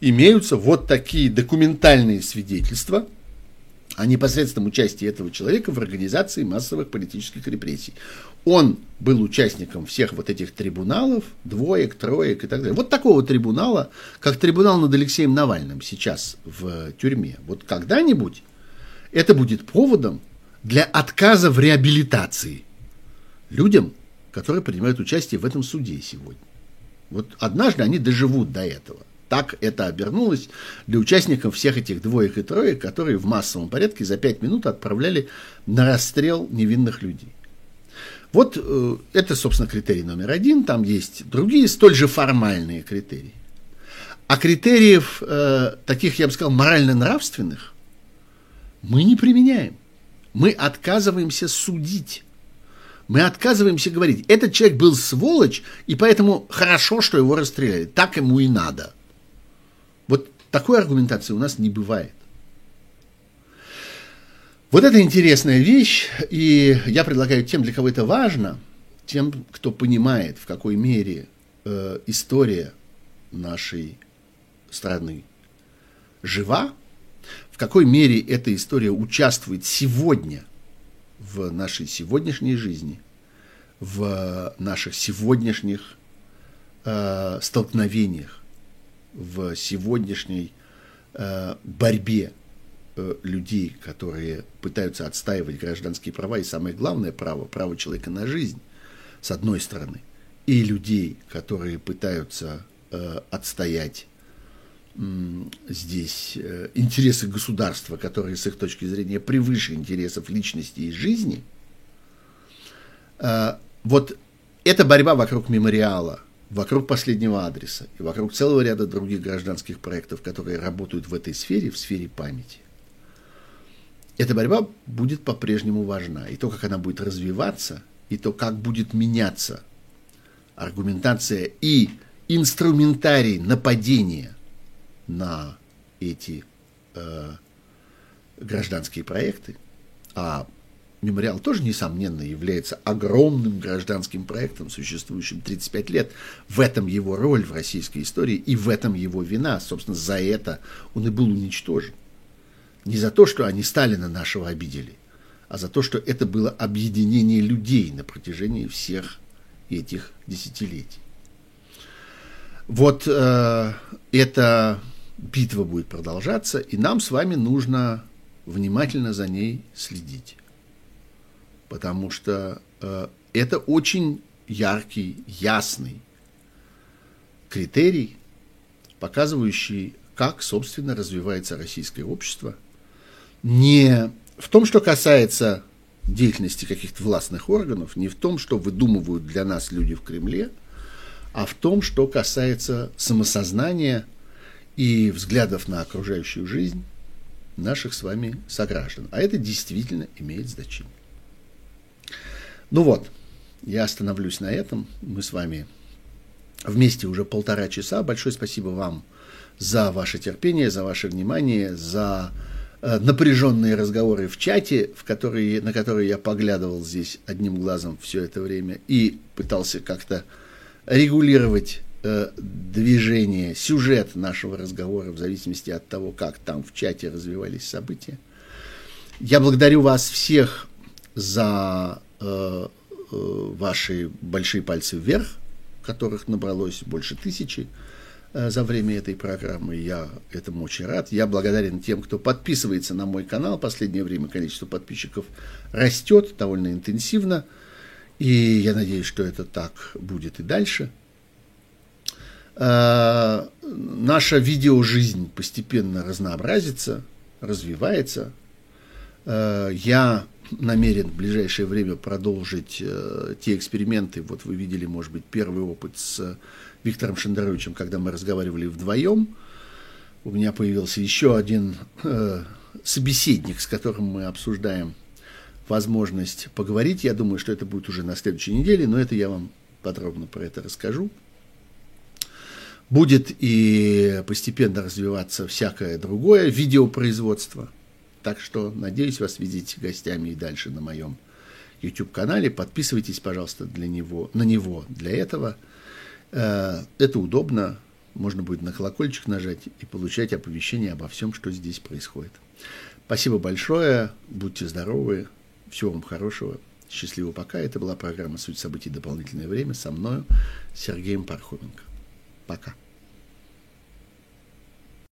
имеются вот такие документальные свидетельства о непосредственном участии этого человека в организации массовых политических репрессий. Он был участником всех вот этих трибуналов, двоек, троек и так далее. Вот такого трибунала, как трибунал над Алексеем Навальным сейчас в тюрьме. Вот когда-нибудь это будет поводом для отказа в реабилитации людям, которые принимают участие в этом суде сегодня. Вот однажды они доживут до этого. Так это обернулось для участников всех этих двоек и троек, которые в массовом порядке за пять минут отправляли на расстрел невинных людей. Вот э, это, собственно, критерий номер один. Там есть другие столь же формальные критерии. А критериев, э, таких, я бы сказал, морально-нравственных, мы не применяем. Мы отказываемся судить. Мы отказываемся говорить, этот человек был сволочь, и поэтому хорошо, что его расстреляли. Так ему и надо. Вот такой аргументации у нас не бывает. Вот это интересная вещь, и я предлагаю тем, для кого это важно, тем, кто понимает, в какой мере э, история нашей страны жива, какой мере эта история участвует сегодня в нашей сегодняшней жизни, в наших сегодняшних э, столкновениях, в сегодняшней э, борьбе Э, людей, которые пытаются отстаивать гражданские права и самое главное право, право человека на жизнь, с одной стороны, и людей, которые пытаются э, отстоять здесь э, интересы государства, которые с их точки зрения превыше интересов личности и жизни, вот эта борьба вокруг мемориала, вокруг последнего адреса и вокруг целого ряда других гражданских проектов, которые работают в этой сфере, в сфере памяти, эта борьба будет по-прежнему важна. И то, как она будет развиваться, и то, как будет меняться аргументация и инструментарий нападения на эти э, гражданские проекты, а мемориал тоже, несомненно, является огромным гражданским проектом, существующим 35 лет. В этом его роль в российской истории и в этом его вина. Собственно, за это он и был уничтожен. Не за то, что они Сталина нашего обидели, а за то, что это было объединение людей на протяжении всех этих десятилетий. Вот э, эта битва будет продолжаться, и нам с вами нужно внимательно за ней следить. Потому что э, это очень яркий, ясный критерий, показывающий, как, собственно, развивается российское общество – не в том, что касается деятельности каких-то властных органов, не в том, что выдумывают для нас люди в Кремле, а в том, что касается самосознания и взглядов на окружающую жизнь наших с вами сограждан. А это действительно имеет значение. Ну вот, я остановлюсь на этом. Мы с вами вместе уже полтора часа. Большое спасибо вам за ваше терпение, за ваше внимание, за Э, напряженные разговоры в чате, в которые, на которые я поглядывал здесь одним глазом все это время и пытался как-то регулировать э, движение, сюжет нашего разговора в зависимости от того, как там в чате развивались события. Я благодарю вас всех за э, э, ваши большие пальцы вверх, которых набралось больше тысячи. Э, за время этой программы. Я этому очень рад. Я благодарен тем, кто подписывается на мой канал. В последнее время количество подписчиков растет довольно интенсивно. И я надеюсь, что это так будет и дальше. Э, наша видеожизнь постепенно разнообразится, развивается. Э, я намерен в ближайшее время продолжить те эксперименты. Вот вы видели, может быть, первый опыт с Виктором Шендеровичем, когда мы разговаривали вдвоем, у меня появился еще один э, собеседник, с которым мы обсуждаем возможность поговорить. Я думаю, что это будет уже на следующей неделе, но это я вам подробно про это расскажу. Будет и постепенно развиваться всякое другое видеопроизводство. Так что надеюсь вас видеть гостями и дальше на моем YouTube-канале. Подписывайтесь, пожалуйста, для него, на него для этого – Э, это удобно, можно будет на колокольчик нажать и получать оповещения обо всем, что здесь происходит. Спасибо большое, будьте здоровы, всего вам хорошего, счастливо пока. Это была программа «Суть событий. Дополнительное время» со мною, Сергеем Пархоменко. Пока.